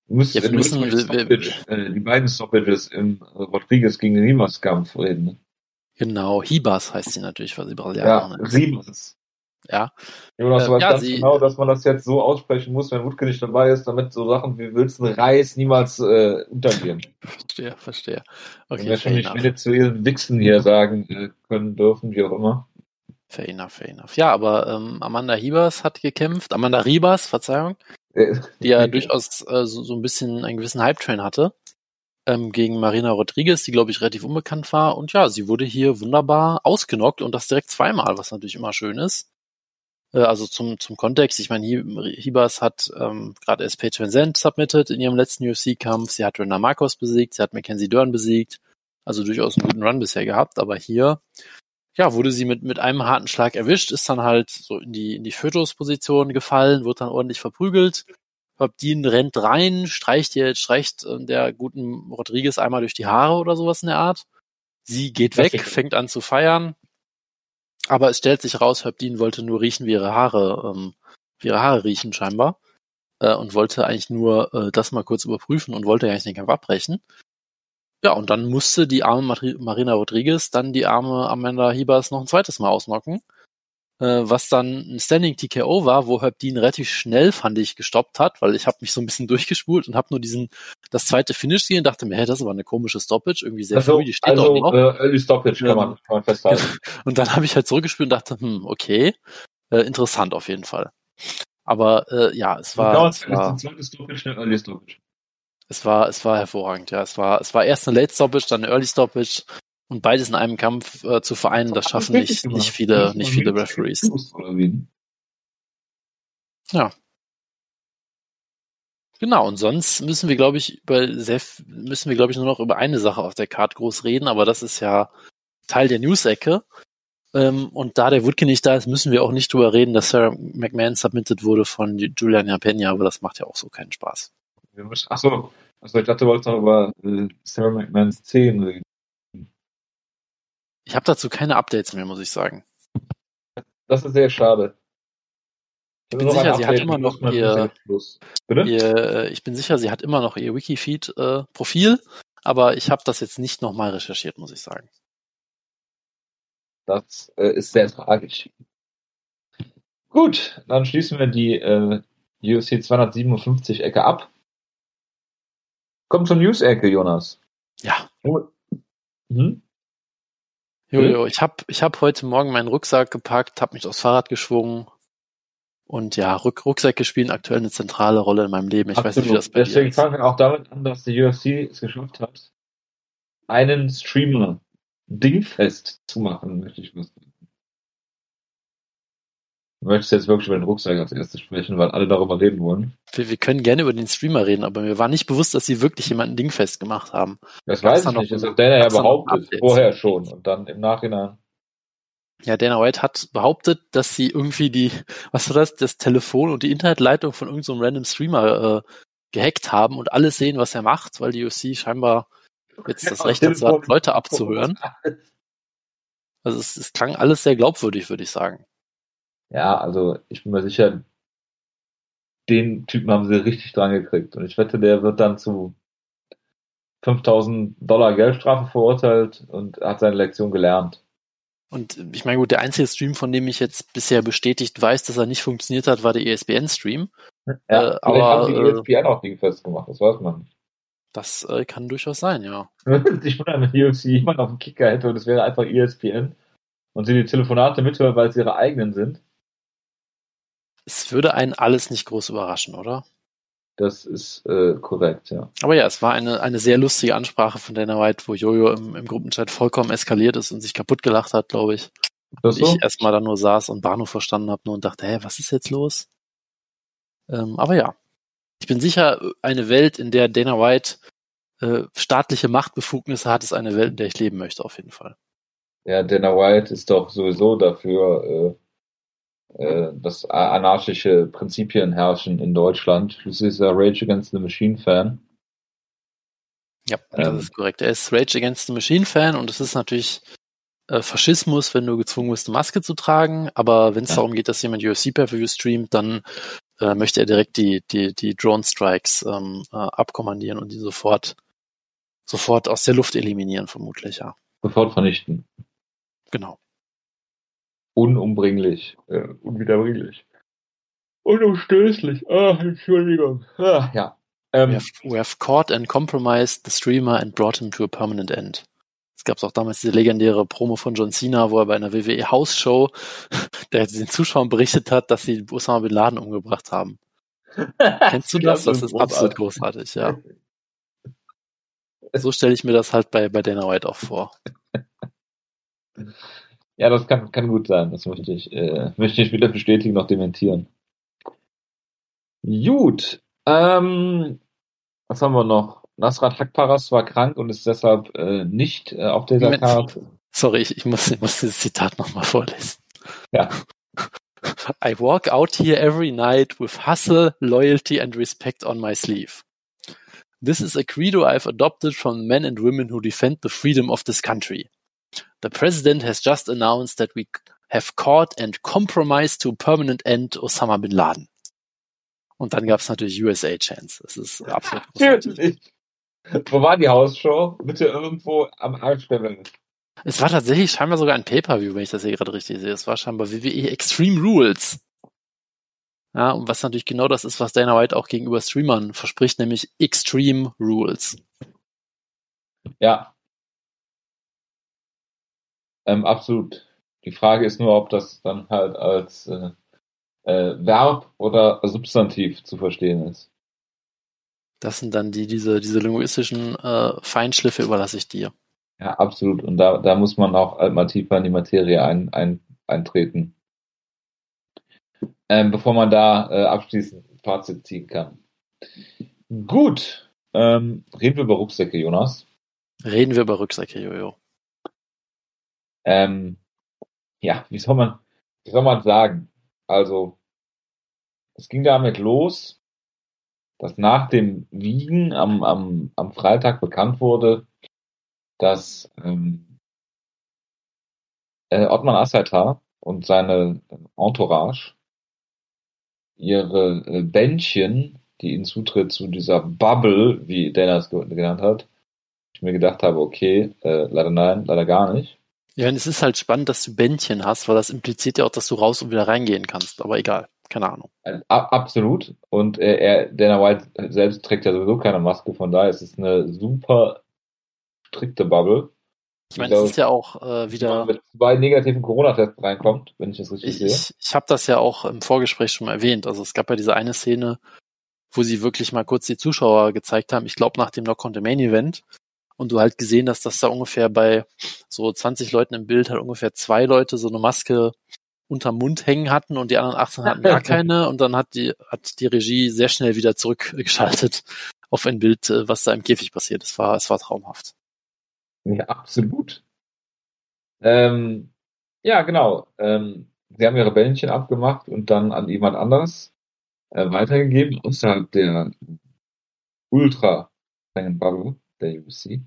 Wir müssen, Ja, wir müssen- wir- Stoppage, äh, die beiden Stoppages im äh, Rodriguez gegen den Rimas Kampf reden. Genau, Hibas heißt sie natürlich, weil sie Ja, Brasilianerin ist. Rimas. Ja. Jonas, Äh, weißt ja, ganz sie- genau, dass man das jetzt so aussprechen muss, wenn Wutke nicht dabei ist, damit so Sachen wie Wilson Reis niemals äh, untergehen. Verstehe, verstehe. wenn Okay, wir schon nicht. Venezuelen Wichsen hier sagen äh, können dürfen, wie auch immer. Fair enough, fair enough. Ja, aber ähm, Amanda Hibas hat gekämpft, Amanda Ribas, Verzeihung, Äh, die ja durchaus äh, so, so ein bisschen einen gewissen Hype-Train hatte, ähm, gegen Marina Rodriguez, die, glaube ich, relativ unbekannt war. Und ja, sie wurde hier wunderbar ausgenockt und das direkt zweimal, was natürlich immer schön ist. Äh, also zum, zum Kontext, ich meine, Hi- Hibas hat ähm, gerade Van Zandt submitted in ihrem letzten UFC-Kampf. Sie hat Rena Marcos besiegt, sie hat Mackenzie Dern besiegt. Also durchaus einen guten Run bisher gehabt, aber hier ja, wurde sie mit, mit einem harten Schlag erwischt, ist dann halt so in die, in die Fötusposition gefallen, wird dann ordentlich verprügelt. Dean rennt rein, streicht ihr, streicht äh, der guten Rodriguez einmal durch die Haare oder sowas in der Art. Sie geht weg, fängt an zu feiern. Aber es stellt sich raus, Dean wollte nur riechen, wie ihre Haare, ähm, wie ihre Haare riechen scheinbar. Äh, und wollte eigentlich nur äh, das mal kurz überprüfen und wollte eigentlich den Kampf abbrechen. Ja, und dann musste die arme Mari- Marina Rodriguez dann die arme Amanda Hibas noch ein zweites Mal ausnocken. Äh, was dann ein Standing TKO war, wo Herb Dean relativ schnell, fand ich, gestoppt hat, weil ich habe mich so ein bisschen durchgespult und habe nur diesen, das zweite Finish gesehen und dachte mir, hä, das ist aber eine komische Stoppage, irgendwie sehr Also, früh, die steht also auch noch. äh, Early Stoppage kann Ähm, man, kann man festhalten. Und dann habe ich halt zurückgespielt und dachte, hm, okay, äh, interessant auf jeden Fall. Aber äh, ja, es war, Dauert es war, Stoppage, eine Early Stoppage. es war, es war hervorragend. Ja, es war, es war erst eine Late Stoppage, dann eine Early Stoppage und beides in einem Kampf äh, zu vereinen, das schaffen nicht, nicht viele, nicht viele Referees. Wie? Genau, und sonst müssen wir, glaube ich, über sehr, f- müssen wir, glaube ich, nur noch über eine Sache auf der Card groß reden, aber das ist ja Teil der News-Ecke. Ähm, und da der Woodke nicht da ist, müssen wir auch nicht drüber reden, dass Sarah McMahon submitted wurde von Juliana Pena, aber das macht ja auch so keinen Spaß. Wir müssen, achso, also ich dachte, du wolltest noch über äh, Sarah McMahons 10 reden. Ich habe dazu keine Updates mehr, muss ich sagen. Das ist sehr schade. Ich bin sicher, sie hat immer noch ihr-? Ihr, äh, ich bin sicher, sie hat immer noch ihr Wikifeed-Profil, aber ich habe das jetzt nicht nochmal recherchiert, muss ich sagen. Das äh, ist sehr tragisch. Gut, dann schließen wir die äh, UFC 257 Ecke ab. Kommt zur News-Ecke, Jonas. Ja. Hm? Jojo, ich habe ich hab heute Morgen meinen Rucksack gepackt, habe mich aufs Fahrrad geschwungen und ja, Ruck Rucksäcke spielen aktuell eine zentrale Rolle in meinem Leben. Ich weiß nicht, wie das bei Deswegen fangen wir auch damit an, dass die UFC es geschafft hat, einen Streamer dingfest zu machen, möchte ich wissen. Du möchtest jetzt wirklich über den Rucksack als erstes sprechen, weil alle darüber reden wollen. Wir, wir können gerne über den Streamer reden, aber mir war nicht bewusst, dass sie wirklich jemanden dingfest gemacht haben. Das weiß ich nicht, das hat Dana ja behauptet, vorher schon und dann im Nachhinein. Ja, Dana White hat behauptet, dass sie irgendwie die, was war das, das Telefon und die Internetleitung von irgendeinem so random Streamer äh, gehackt haben und alles sehen, was er macht, weil die UFC scheinbar jetzt das Recht dazu hat, Leute abzuhören. Also es, es klang alles sehr glaubwürdig, würde ich sagen. Ja, also ich bin mir sicher, den Typen haben sie richtig dran gekriegt. Und ich wette, der wird dann zu 5000 Dollar Geldstrafe verurteilt und hat seine Lektion gelernt. Und ich meine, gut, der einzige Stream, von dem ich jetzt bisher bestätigt weiß, dass er nicht funktioniert hat, war der ESPN-Stream. Ja, äh, aber haben die ESPN äh, auch gegen festgemacht, das weiß man nicht. Das äh, kann durchaus sein, ja. ich wundere, wenn die UFC jemand auf dem Kicker hätte und es wäre einfach ESPN und sie die Telefonate mithören, weil es ihre eigenen sind. Es würde einen alles nicht groß überraschen, oder? Das ist äh, korrekt, ja. Aber ja, es war eine, eine sehr lustige Ansprache von Dana White, wo Jojo im, im Gruppenchat vollkommen eskaliert ist und sich kaputt gelacht hat, glaube ich. Das so? Ich erstmal da nur saß und Bahnhof verstanden habe nur und dachte, hä, was ist jetzt los? Ähm, aber ja, ich bin sicher, eine Welt, in der Dana White äh, staatliche Machtbefugnisse hat, ist eine Welt, in der ich leben möchte, auf jeden Fall. Ja, Dana White ist doch sowieso dafür, äh, äh, dass anarchische Prinzipien herrschen in Deutschland. Schließlich ist er Rage Against the Machine Fan. Ja, das ähm, ist korrekt. Er ist Rage Against the Machine Fan und es ist natürlich äh, Faschismus, wenn du gezwungen bist, eine Maske zu tragen. Aber wenn es ja. darum geht, dass jemand UFC Pay-Per-View streamt, dann äh, möchte er direkt die, die, die Drone Strikes ähm, äh, abkommandieren und die sofort, sofort aus der Luft eliminieren, vermutlich, ja. Sofort vernichten. Genau unumbringlich, äh, unwiederbringlich. Unumstößlich. Ah, Entschuldigung. Ah, ja. Ähm, we, have, we have caught and compromised the streamer and brought him to a permanent end. Es gab auch damals diese legendäre Promo von John Cena, wo er bei einer WWE House-Show der den Zuschauern berichtet hat, dass sie Osama Bin Laden umgebracht haben. Kennst du das? Das ist absolut großartig, ja. So stelle ich mir das halt bei, bei Dana White auch vor. Ja, das kann, kann gut sein. Das möchte ich, äh, möchte ich weder bestätigen noch dementieren. Gut. Ähm, was haben wir noch? Nasrat Hakparas war krank und ist deshalb äh, nicht äh, auf dieser Moment. Karte. Sorry, ich, ich, muss, ich muss dieses Zitat nochmal vorlesen. Ja. I walk out here every night with hustle, loyalty and respect on my sleeve. This is a credo I've adopted from men and women who defend the freedom of this country. The President has just announced that we have caught and compromised to a permanent end Osama bin Laden. Und dann gab es natürlich USA Chance. Das ist absolut großartig. Wo war die Hausshow? Bitte irgendwo am Arsch der Welt. Es war tatsächlich scheinbar sogar ein Pay-Per-View, wenn ich das hier gerade richtig sehe. Es war scheinbar WWE Extreme Rules. Ja, und was natürlich genau das ist, was Dana White auch gegenüber Streamern verspricht, nämlich Extreme Rules. Ja, ähm, absolut. Die Frage ist nur, ob das dann halt als äh, äh, Verb oder Substantiv zu verstehen ist. Das sind dann die, diese, diese linguistischen äh, Feinschliffe überlasse ich dir. Ja, absolut. Und da, da muss man auch halt mal tiefer in die Materie ein, ein, eintreten. Ähm, bevor man da äh, abschließend ein Fazit ziehen kann. Gut. Ähm, reden wir über Rucksäcke, Jonas. Reden wir über Rucksäcke, Jojo. Ähm, ja, wie soll man, wie soll man sagen? Also, es ging damit los, dass nach dem Wiegen am, am, am Freitag bekannt wurde, dass ähm, äh, Ottman Asaitar und seine Entourage ihre äh, Bändchen, die ihnen Zutritt zu dieser Bubble, wie Dennis genannt hat, ich mir gedacht habe, okay, äh, leider nein, leider gar nicht. Ja, und es ist halt spannend, dass du Bändchen hast, weil das impliziert ja auch, dass du raus und wieder reingehen kannst. Aber egal, keine Ahnung. Absolut. Und äh, er, Dana White selbst trägt ja sowieso keine Maske, von daher ist es eine super strikte Bubble. Ich meine, es ist ja auch äh, wieder. Mit zwei negativen Corona-Tests reinkommt, wenn ich das richtig ich, sehe. Ich, ich habe das ja auch im Vorgespräch schon mal erwähnt. Also es gab ja diese eine Szene, wo sie wirklich mal kurz die Zuschauer gezeigt haben. Ich glaube nach dem Knock on the Main Event, und du halt gesehen hast, dass da ungefähr bei so 20 Leuten im Bild halt ungefähr zwei Leute so eine Maske unterm Mund hängen hatten und die anderen 18 hatten gar keine und dann hat die, hat die Regie sehr schnell wieder zurückgeschaltet auf ein Bild, äh, was da im Käfig passiert. Es war, es war traumhaft. Ja, absolut. Ähm, ja, genau. Ähm, sie haben ihre Bällchen abgemacht und dann an jemand anderes äh, weitergegeben, außerhalb der ultra strengen Bubble der UFC.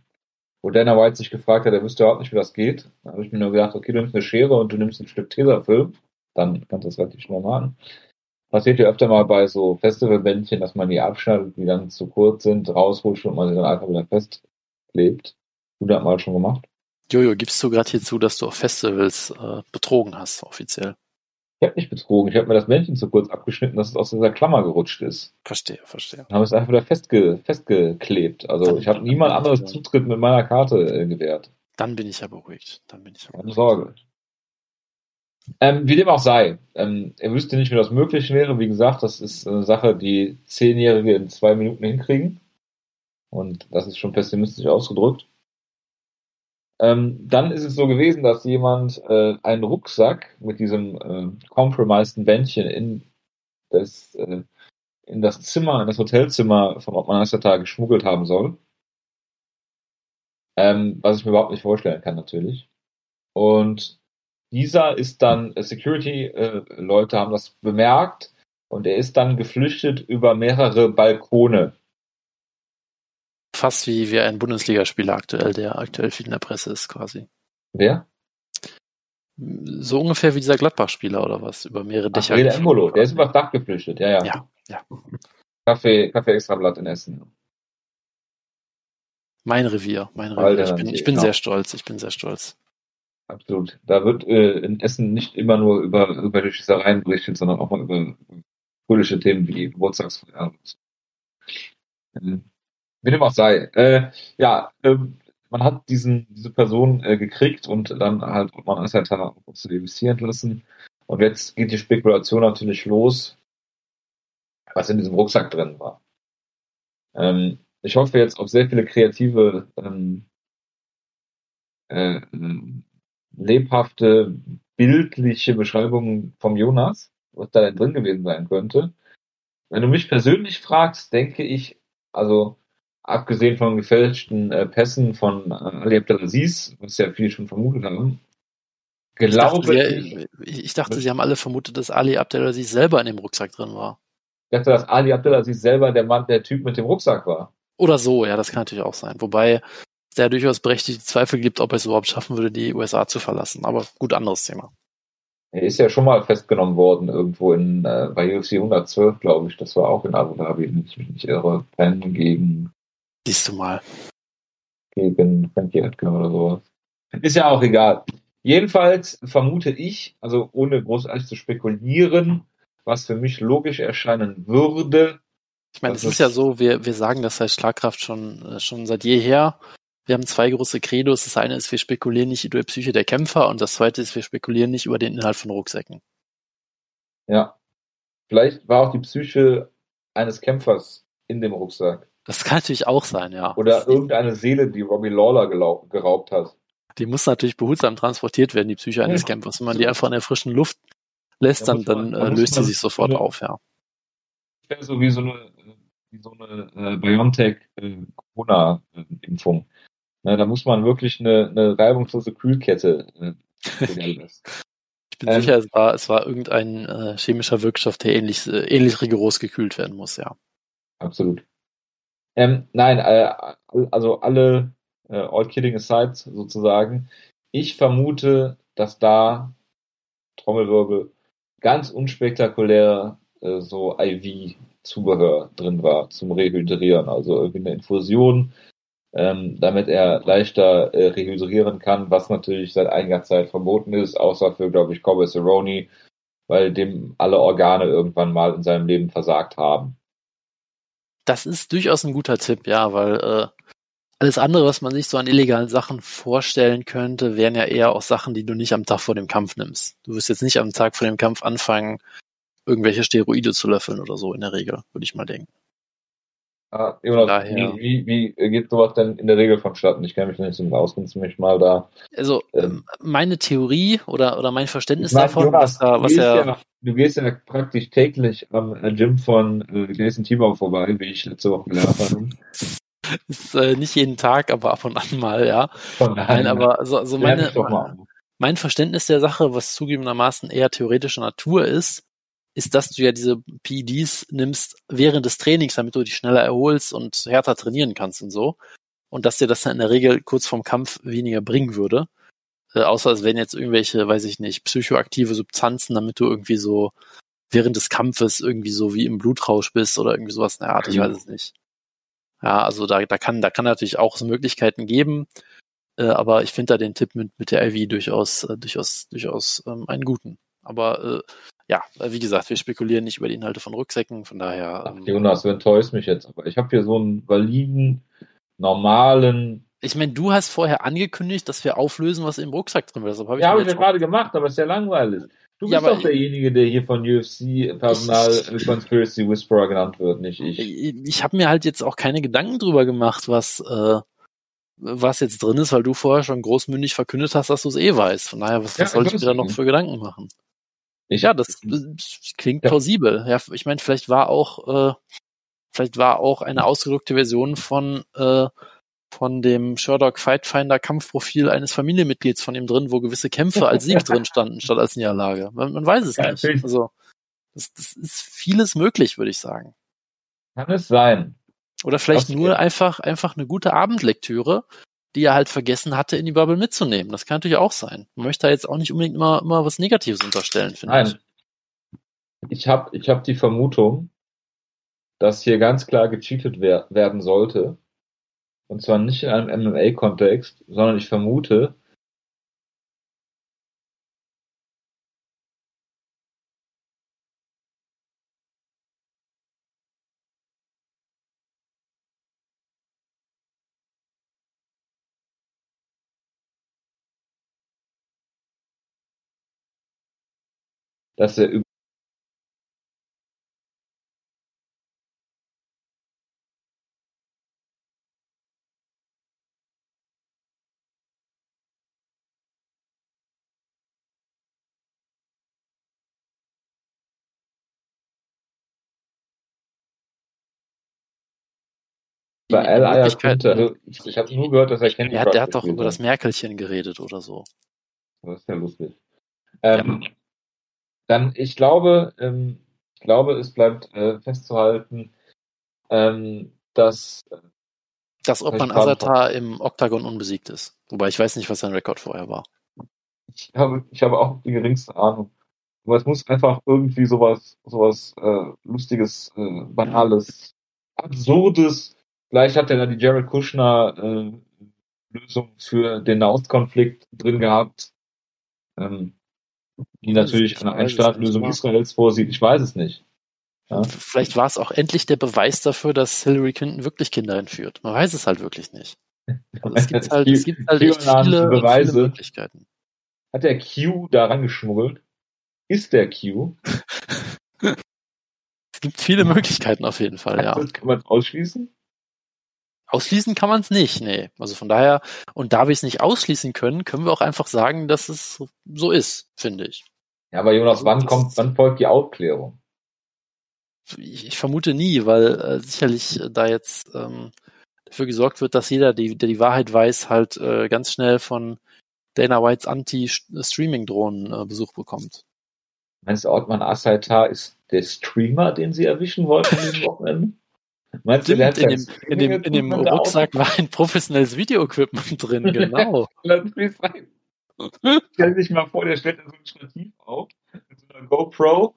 Wo Dana White sich gefragt hat, er wüsste überhaupt nicht, wie das geht. Da habe ich mir nur gedacht, okay, du nimmst eine Schere und du nimmst ein Stück Tesafilm. Dann kannst du das relativ schnell machen. Passiert ja öfter mal bei so Festivalbändchen, dass man die abschneidet, die dann zu kurz sind, rausholt und man sie dann einfach wieder festklebt. Du das mal schon gemacht? Jojo, gibst du gerade hier zu, dass du auf Festivals äh, betrogen hast, offiziell? Ich habe nicht betrogen. Ich habe mir das Männchen so kurz abgeschnitten, dass es aus dieser Klammer gerutscht ist. Verstehe, verstehe. Dann habe es einfach wieder festge festgeklebt. Also ich habe niemand anderes Zutritt mit meiner Karte äh, gewährt. Dann bin ich ja beruhigt. Dann bin ich ja beruhigt. Keine Sorge. Ähm, wie dem auch sei. Ähm, er wüsste nicht, wie das möglich wäre. Wie gesagt, das ist eine Sache, die Zehnjährige in zwei Minuten hinkriegen. Und das ist schon pessimistisch ausgedrückt. Ähm, dann ist es so gewesen, dass jemand äh, einen Rucksack mit diesem äh, compromiseden Bändchen in das, äh, in das Zimmer, in das Hotelzimmer von Ottmar Nassertal geschmuggelt haben soll. Ähm, was ich mir überhaupt nicht vorstellen kann, natürlich. Und dieser ist dann, äh, Security-Leute äh, haben das bemerkt und er ist dann geflüchtet über mehrere Balkone fast wie, wie ein Bundesligaspieler aktuell, der aktuell viel in der Presse ist, quasi. Wer? So ungefähr wie dieser Gladbach-Spieler oder was, über mehrere Dächer. Ach, der Embolo, der ist über das Dach geflüchtet, ja, ja. Ja, ja. Kaffee, Kaffee Extrablatt in Essen. Mein Revier, mein Revier. Ich bin, ich bin genau. sehr stolz, ich bin sehr stolz. Absolut. Da wird äh, in Essen nicht immer nur über, über die Schießereien berichtet, sondern auch mal über fröhliche Themen wie Geburtstagsfeier. Ähm, wie dem auch sei. Äh, ja, ähm, man hat diesen, diese Person äh, gekriegt und dann halt, man ist halt der BBC entlassen. Und jetzt geht die Spekulation natürlich los, was in diesem Rucksack drin war. Ähm, ich hoffe jetzt auf sehr viele kreative, ähm, äh, lebhafte, bildliche Beschreibungen vom Jonas, was da drin gewesen sein könnte. Wenn du mich persönlich fragst, denke ich, also abgesehen von gefälschten äh, Pässen von äh, Ali Abdelaziz, was ja viele schon vermutet haben, glaube ich. Dachte, ich, ich dachte, sie haben alle vermutet, dass Ali Abdelaziz selber in dem Rucksack drin war. Ich dachte, dass Ali Abdelaziz selber der Mann, der Typ mit dem Rucksack war. Oder so, ja, das kann natürlich auch sein. Wobei es da durchaus berechtigte Zweifel gibt, ob er es überhaupt schaffen würde, die USA zu verlassen. Aber gut, anderes Thema. Er ist ja schon mal festgenommen worden, irgendwo in, äh, bei UFC 112, glaube ich. Das war auch in Abu Dhabi, wenn ich mich nicht irre. Penn gegen Siehst du mal. Gegen Frankie Edgar oder sowas. Ist ja auch egal. Jedenfalls vermute ich, also ohne großartig zu spekulieren, was für mich logisch erscheinen würde. Ich meine, es ist ja so, wir, wir sagen das heißt Schlagkraft schon, äh, schon seit jeher. Wir haben zwei große Credos. Das eine ist, wir spekulieren nicht über die Psyche der Kämpfer und das zweite ist, wir spekulieren nicht über den Inhalt von Rucksäcken. Ja. Vielleicht war auch die Psyche eines Kämpfers in dem Rucksack. Das kann natürlich auch sein, ja. Oder irgendeine Seele, die Robbie Lawler geraubt hat. Die muss natürlich behutsam transportiert werden, die Psyche eines ja. Kämpfers. Wenn man die einfach in der frischen Luft lässt, dann, dann man, äh, löst sie sich sofort eine, auf, ja. Wäre so wie so eine, wie so eine äh, BioNTech-Corona-Impfung. Äh, da muss man wirklich eine, eine reibungslose Kühlkette äh, ich bin ähm, sicher, es war, es war irgendein äh, chemischer Wirkstoff, der ähnlich, äh, ähnlich rigoros gekühlt werden muss, ja. Absolut. Ähm, nein, äh, also alle, äh, all kidding aside sozusagen. Ich vermute, dass da Trommelwirbel ganz unspektakulär äh, so IV-Zubehör drin war zum Rehydrieren, also irgendwie eine Infusion, ähm, damit er leichter äh, rehydrieren kann, was natürlich seit einiger Zeit verboten ist, außer für, glaube ich, Corbett Cerrone, weil dem alle Organe irgendwann mal in seinem Leben versagt haben das ist durchaus ein guter Tipp, ja, weil äh, alles andere, was man sich so an illegalen Sachen vorstellen könnte, wären ja eher auch Sachen, die du nicht am Tag vor dem Kampf nimmst. Du wirst jetzt nicht am Tag vor dem Kampf anfangen, irgendwelche Steroide zu löffeln oder so in der Regel, würde ich mal denken. Ah, Jonas, wie, wie, wie geht sowas denn in der Regel vonstatten? Ich kenne mich nicht so aus, kannst du mich mal da. Also ähm, meine Theorie oder, oder mein Verständnis meine, davon, Jonas, was da, was er. Ja, du gehst ja praktisch täglich am Gym von äh, Jason Tibau vorbei, wie ich letzte Woche gelernt habe. ist äh, nicht jeden Tag, aber ab und an mal, ja. Von Nein, aber also, also meine, mein Verständnis der Sache, was zugegebenermaßen eher theoretischer Natur ist, ist, dass du ja diese PEDs nimmst während des Trainings, damit du dich schneller erholst und härter trainieren kannst und so. Und dass dir das dann in der Regel kurz vorm Kampf weniger bringen würde. Äh, außer es wären jetzt irgendwelche, weiß ich nicht, psychoaktive Substanzen, damit du irgendwie so während des Kampfes irgendwie so wie im Blutrausch bist oder irgendwie sowas in der Art, ich weiß es nicht. Ja, also da, da kann, da kann natürlich auch Möglichkeiten geben, äh, aber ich finde da den Tipp mit, mit der IV durchaus, äh, durchaus, durchaus ähm, einen guten. Aber äh, ja, wie gesagt, wir spekulieren nicht über die Inhalte von Rucksäcken, von daher. Ähm, Ach, Jonas, du enttäuschst mich jetzt, aber ich habe hier so einen validen, normalen. Ich meine, du hast vorher angekündigt, dass wir auflösen, was im Rucksack drin ist. Hab ich ja, habe ich ja gerade gemacht, aber es ist ja langweilig. Du bist ja, doch derjenige, der hier von UFC Personal Conspiracy Whisperer genannt wird, nicht ich. Ich, ich habe mir halt jetzt auch keine Gedanken drüber gemacht, was, äh, was jetzt drin ist, weil du vorher schon großmündig verkündet hast, dass du es eh weißt. Von daher, was, ja, was soll ich mir da noch für Gedanken machen? Ja, das, das klingt ja. plausibel. Ja, ich meine, vielleicht war auch, äh, vielleicht war auch eine ausgedrückte Version von äh, von dem Sherlock Fightfinder Kampfprofil eines Familienmitglieds von ihm drin, wo gewisse Kämpfe als Sieg drin standen, statt als Niederlage. Man, man weiß es ja, nicht. Also, das, das ist vieles möglich, würde ich sagen. Kann es sein. Oder vielleicht nur einfach, einfach eine gute Abendlektüre, die er halt vergessen hatte, in die Bubble mitzunehmen. Das kann natürlich auch sein. Man möchte da jetzt auch nicht unbedingt immer, immer was Negatives unterstellen, finde Nein. ich. Ich habe ich hab die Vermutung, dass hier ganz klar gecheatet wer werden sollte. Und zwar nicht in einem MMA-Kontext, sondern ich vermute, dass er bei L. könnte. Also ich, ich habe nur gehört, dass er Candy ja, Der hat doch über das Merkelchen geredet oder so. Das ist ja lustig. Ähm, ja. Dann, ich glaube, ähm, ich glaube, es bleibt äh, festzuhalten, ähm, dass äh, dass Opan Asata im Oktagon unbesiegt ist. Wobei ich weiß nicht, was sein Rekord vorher war. Ich habe, ich habe auch die geringste Ahnung. Aber es muss einfach irgendwie sowas, sowas äh, Lustiges, äh, Banales, Absurdes. Vielleicht hat er da die Jared Kushner äh, Lösung für den Nahostkonflikt drin gehabt. Ähm, die natürlich eine Einstaatlösung Israels vorsieht. Ich weiß es nicht. Ja? Vielleicht war es auch endlich der Beweis dafür, dass Hillary Clinton wirklich Kinder entführt. Man weiß es halt wirklich nicht. Also es gibt halt, es gibt halt echt viele, Beweise. viele Möglichkeiten. Hat der Q daran geschmuggelt? Ist der Q? es gibt viele Möglichkeiten auf jeden Fall, ja. Kann man es ausschließen? Ausschließen kann man es nicht, nee. Also von daher, und da wir es nicht ausschließen können, können wir auch einfach sagen, dass es so ist, finde ich. Ja, aber Jonas, also, wann kommt, wann folgt die Aufklärung? Ich, ich vermute nie, weil äh, sicherlich äh, da jetzt ähm, dafür gesorgt wird, dass jeder, die, der die Wahrheit weiß, halt äh, ganz schnell von Dana Whites Anti-Streaming-Drohnen äh, Besuch bekommt. Meinst du, Ortmann Asaitar ist der Streamer, den sie erwischen wollten diesem Wochenende? Meinst Stimmt, du, in, dem, in, dem, in dem Rucksack war ein professionelles Videoequipment drin, genau. Stell dich mal vor, der stellt da so ein Stativ auf, mit so einer GoPro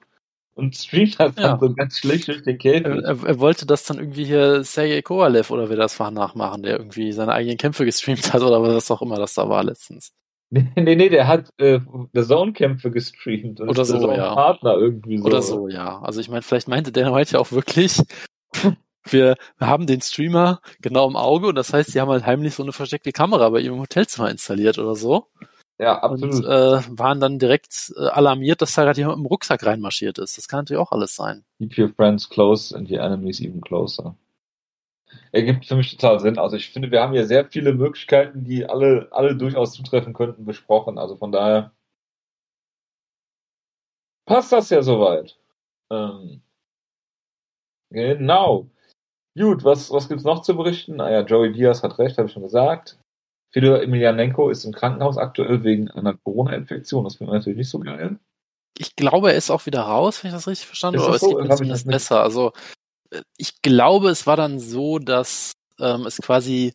und streamt das ja. dann so ganz schlecht durch den Käfig. Er, er, wollte das dann irgendwie hier Sergei Kovalev oder wer das war nachmachen, der irgendwie seine eigenen Kämpfe gestreamt hat oder was auch immer das da war letztens. Nee, nee, nee, der hat äh, der Zone-Kämpfe gestreamt. Und oder so, ja. Partner irgendwie so. Oder so, ja. Also ich meine, vielleicht meinte der heute auch wirklich, wir, haben den Streamer genau im Auge und das heißt, sie haben halt heimlich so eine versteckte Kamera bei ihm im Hotelzimmer installiert oder so. Ja, absolut. Und äh, waren dann direkt äh, alarmiert, dass da gerade jemand im Rucksack reinmarschiert ist. Das kann natürlich auch alles sein. Keep your friends close and your enemies even closer. ergibt für mich total Sinn. Also ich finde, wir haben hier sehr viele Möglichkeiten, die alle, alle durchaus zutreffen könnten, besprochen. Also von daher passt das ja soweit. Ähm, genau. Gut, was, was gibt's noch zu berichten? Ah ja, Joey Diaz hat recht, habe ich schon gesagt. Fedor Emelianenko ist im Krankenhaus aktuell wegen einer Corona-Infektion. Das finde ich natürlich nicht so geil. Ich glaube, er ist auch wieder raus, wenn ich das richtig verstanden habe. Aber so? es geht zumindest besser. Also äh, ich glaube, es war dann so, dass ähm, es quasi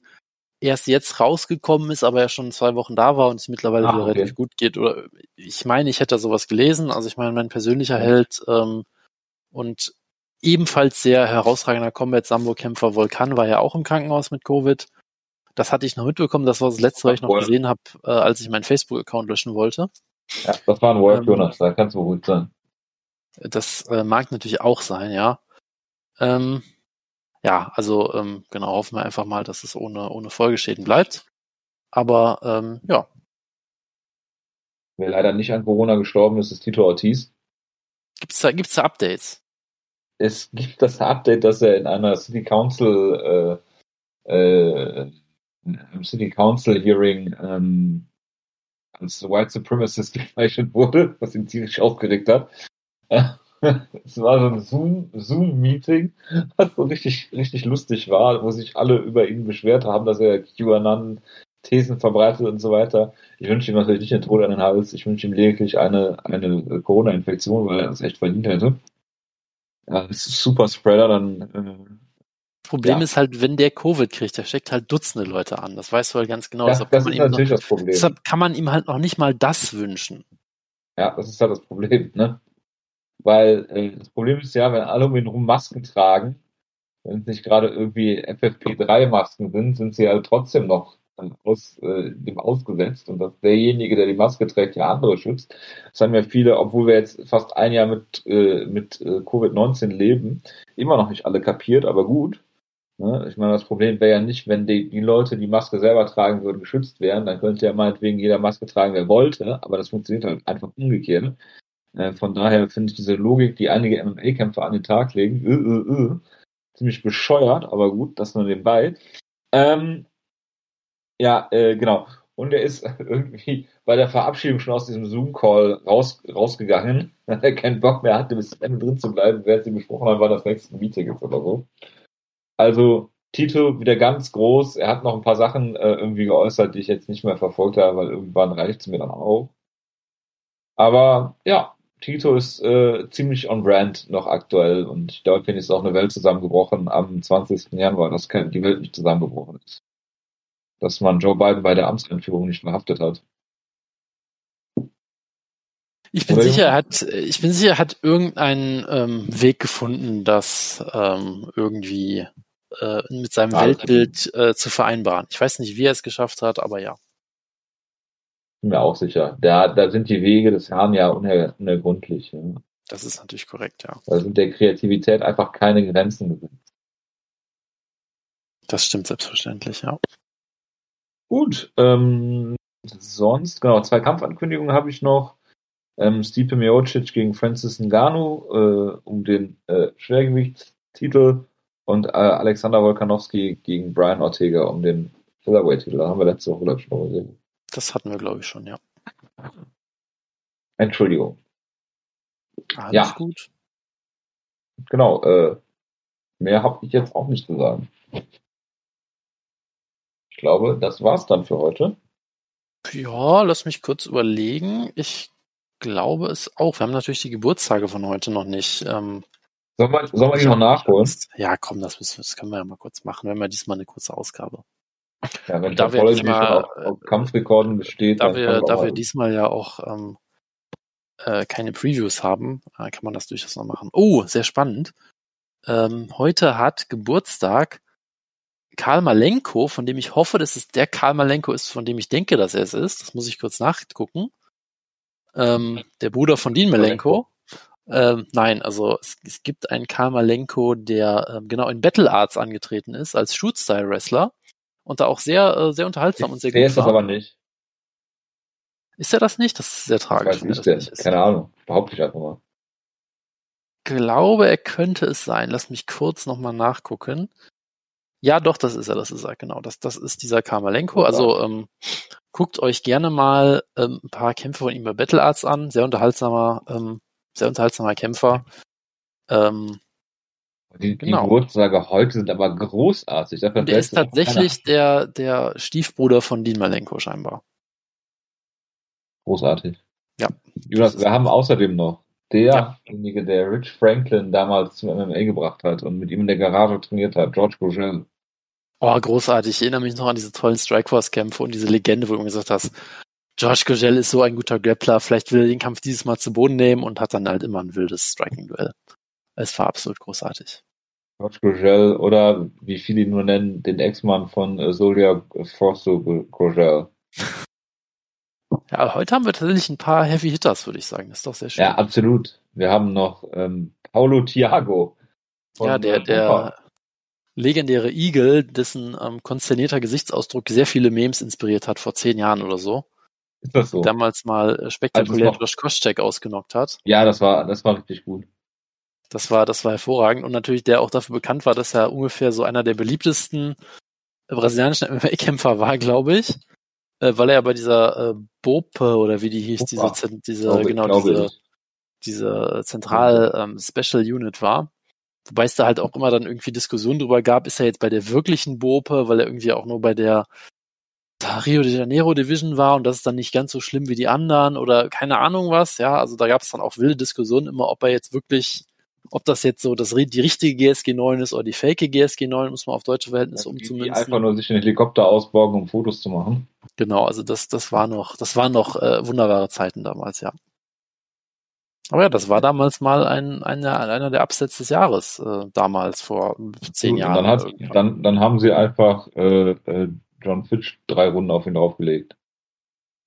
erst jetzt rausgekommen ist, aber er schon zwei Wochen da war und es mittlerweile ah, wieder okay. relativ gut geht. Oder ich meine, ich hätte sowas gelesen. Also ich meine, mein persönlicher. Held ähm, und ebenfalls sehr herausragender Combat-Sambo-Kämpfer Volkan war ja auch im Krankenhaus mit Covid. Das hatte ich noch mitbekommen. Das war das letzte, was ich noch gesehen habe, äh, als ich meinen Facebook-Account löschen wollte. Ja, das war ein Wolf ähm, Jonas, da kannst du gut sein. Das äh, mag natürlich auch sein, ja. Ähm, ja, also ähm, genau, hoffen wir einfach mal, dass es ohne, ohne Folgeschäden bleibt. Aber ähm, ja. Wer leider nicht an Corona gestorben ist, ist Tito Ortiz. Gibt's da, gibt's da Updates? Es gibt das Update, dass er in einer City Council äh, äh, im City Council Hearing ähm, als White Supremacist gezeichnet wurde, was ihn ziemlich aufgeregt hat. Es war so ein Zoom, Zoom-Meeting, was so richtig, richtig lustig war, wo sich alle über ihn beschwert haben, dass er QAnon Thesen verbreitet und so weiter. Ich wünsche ihm natürlich nicht den Tod an den Hals, ich wünsche ihm lediglich eine, eine Corona-Infektion, weil er das echt verdient hätte. Ja, Super Spreader, dann äh, Problem ja. ist halt, wenn der Covid kriegt, der steckt halt Dutzende Leute an. Das weißt du halt ganz genau. Ja, das ist natürlich noch, das Problem. Deshalb kann man ihm halt noch nicht mal das wünschen. Ja, das ist halt das Problem, ne? Weil äh, das Problem ist ja, wenn alle um ihn rum Masken tragen, wenn es nicht gerade irgendwie FFP3-Masken sind, sind sie halt trotzdem noch aus, äh, dem ausgesetzt und dass derjenige, der die Maske trägt, ja andere schützt. Das haben ja viele, obwohl wir jetzt fast ein Jahr mit, äh, mit äh, Covid-19 leben, immer noch nicht alle kapiert, aber gut. Ne? Ich meine, das Problem wäre ja nicht, wenn die, die Leute, die Maske selber tragen würden, geschützt wären, dann könnte ja meinetwegen jeder Maske tragen, wer wollte, aber das funktioniert halt einfach umgekehrt. Äh, von daher finde ich diese Logik, die einige MMA-Kämpfer an den Tag legen, äh, äh, äh, ziemlich bescheuert, aber gut, das nur nebenbei. Ähm, ja, äh, genau. Und er ist irgendwie bei der Verabschiedung schon aus diesem Zoom-Call raus, rausgegangen, weil er keinen Bock mehr hatte, bis zum Ende drin zu bleiben, während sie besprochen haben, wann das nächste Meeting ist oder so. Also Tito wieder ganz groß. Er hat noch ein paar Sachen äh, irgendwie geäußert, die ich jetzt nicht mehr verfolgt habe, weil irgendwann reicht es mir dann auch. Aber ja, Tito ist äh, ziemlich on brand noch aktuell und ich es auch eine Welt zusammengebrochen am 20. Januar, dass die Welt nicht zusammengebrochen ist. Dass man Joe Biden bei der Amtseinführung nicht verhaftet hat. Ich bin sicher, er hat, ich bin sicher, er hat irgendeinen ähm, Weg gefunden, das ähm, irgendwie äh, mit seinem ja, Weltbild äh, zu vereinbaren. Ich weiß nicht, wie er es geschafft hat, aber ja. Bin mir auch sicher. Da, da sind die Wege des Herrn ja uner, unergründlich. Ja. Das ist natürlich korrekt, ja. Da sind der Kreativität einfach keine Grenzen gesetzt. Das stimmt selbstverständlich, ja. Gut, ähm, sonst, genau, zwei Kampfankündigungen habe ich noch. Ähm, Stipe Miocic gegen Francis Ngannou äh, um den äh, Schwergewichtstitel und äh, Alexander Wolkanowski gegen Brian Ortega um den Featherweight-Titel. Da haben wir letzte Woche, glaube ich, schon gesehen. Das hatten wir, glaube ich, schon, ja. Entschuldigung. Alles ja. gut. Genau, äh, mehr habe ich jetzt auch nicht zu sagen. Ich glaube, das war's dann für heute. Ja, lass mich kurz überlegen. Ich glaube es auch. Wir haben natürlich die Geburtstage von heute noch nicht ähm, Sollen wir, sollen wir die noch nachholen? Ja, komm, das, müssen, das können wir ja mal kurz machen. Wir haben ja diesmal eine kurze Ausgabe. Ja, wenn da wir diesmal, auf, auf Kampfrekorden besteht, da wir, da wir diesmal ja auch ähm, äh, keine Previews haben, äh, kann man das durchaus noch machen. Oh, sehr spannend. Ähm, heute hat Geburtstag Karl Malenko, von dem ich hoffe, dass es der Karl Malenko ist, von dem ich denke, dass er es ist. Das muss ich kurz nachgucken. Ähm, der Bruder von Dean Malenko. Ähm, nein, also es, es gibt einen Karmalenko, der ähm, genau in Battle Arts angetreten ist als Shoot-Style-Wrestler und da auch sehr, äh, sehr unterhaltsam und sehr der gut ist war. das aber nicht. Ist er das nicht? Das ist sehr tragisch. Nicht nicht Keine Ahnung. Behaupte ich einfach mal. Ich glaube, er könnte es sein. Lass mich kurz nochmal nachgucken. Ja, doch, das ist er, das ist er, genau. Das, das ist dieser Karmalenko. Also ähm, guckt euch gerne mal ähm, ein paar Kämpfe von ihm bei Battle Arts an. Sehr unterhaltsamer, ähm, sehr unterhaltsamer Kämpfer. Ähm, die, genau. die Geburtstage heute sind aber großartig. Der ist tatsächlich der, der Stiefbruder von Dean Malenko scheinbar. Großartig. Ja. Jonas, wir haben außerdem noch derjenige, ja. der Rich Franklin damals zum MMA gebracht hat und mit ihm in der Garage trainiert hat, George Gogel. Oh, großartig. Ich erinnere mich noch an diese tollen Strikeforce-Kämpfe und diese Legende, wo du gesagt hast, George Gogel ist so ein guter Grappler, vielleicht will er den Kampf dieses Mal zu Boden nehmen und hat dann halt immer ein wildes Striking-Duell. Es war absolut großartig. George Gogel oder wie viele ihn nur nennen, den Ex-Mann von äh, Solia Forso Gogel. Ja, heute haben wir tatsächlich ein paar Heavy Hitters, würde ich sagen. Das ist doch sehr schön. Ja, absolut. Wir haben noch ähm, Paulo Thiago. Ja, der, der legendäre Eagle, dessen ähm, konsternierter Gesichtsausdruck sehr viele Memes inspiriert hat vor zehn Jahren oder so. Ist das so? Damals mal äh, spektakulär also Josh Koscheck ausgenockt hat. Ja, das war, das war richtig gut. Das war, das war hervorragend und natürlich der auch dafür bekannt war, dass er ungefähr so einer der beliebtesten brasilianischen MMA-Kämpfer war, glaube ich äh, weil er ja bei dieser äh, Bope oder wie die hieß, Bopa. diese, diese glaube, genau, diese, diese Zentral ähm, Special Unit war. Wobei es da halt auch immer dann irgendwie Diskussionen drüber gab, ist er jetzt bei der wirklichen Bope, weil er irgendwie auch nur bei der Rio de Janeiro Division war und das ist dann nicht ganz so schlimm wie die anderen oder keine Ahnung was, ja, also da gab es dann auch wilde Diskussionen immer, ob er jetzt wirklich ob das jetzt so das, die richtige GSG 9 ist oder die fake GSG 9, muss man auf deutsche Verhältnisse umzumünzen. Die einfach nur sich einen Helikopter ausborgen, um Fotos zu machen. Genau, also das, das war noch, das waren noch äh, wunderbare Zeiten damals, ja. Aber ja, das war damals mal ein, einer, einer der Upsets des Jahres, äh, damals vor zehn Jahren. Dann, hat, dann, dann haben sie einfach äh, äh, John Fitch drei Runden auf ihn draufgelegt.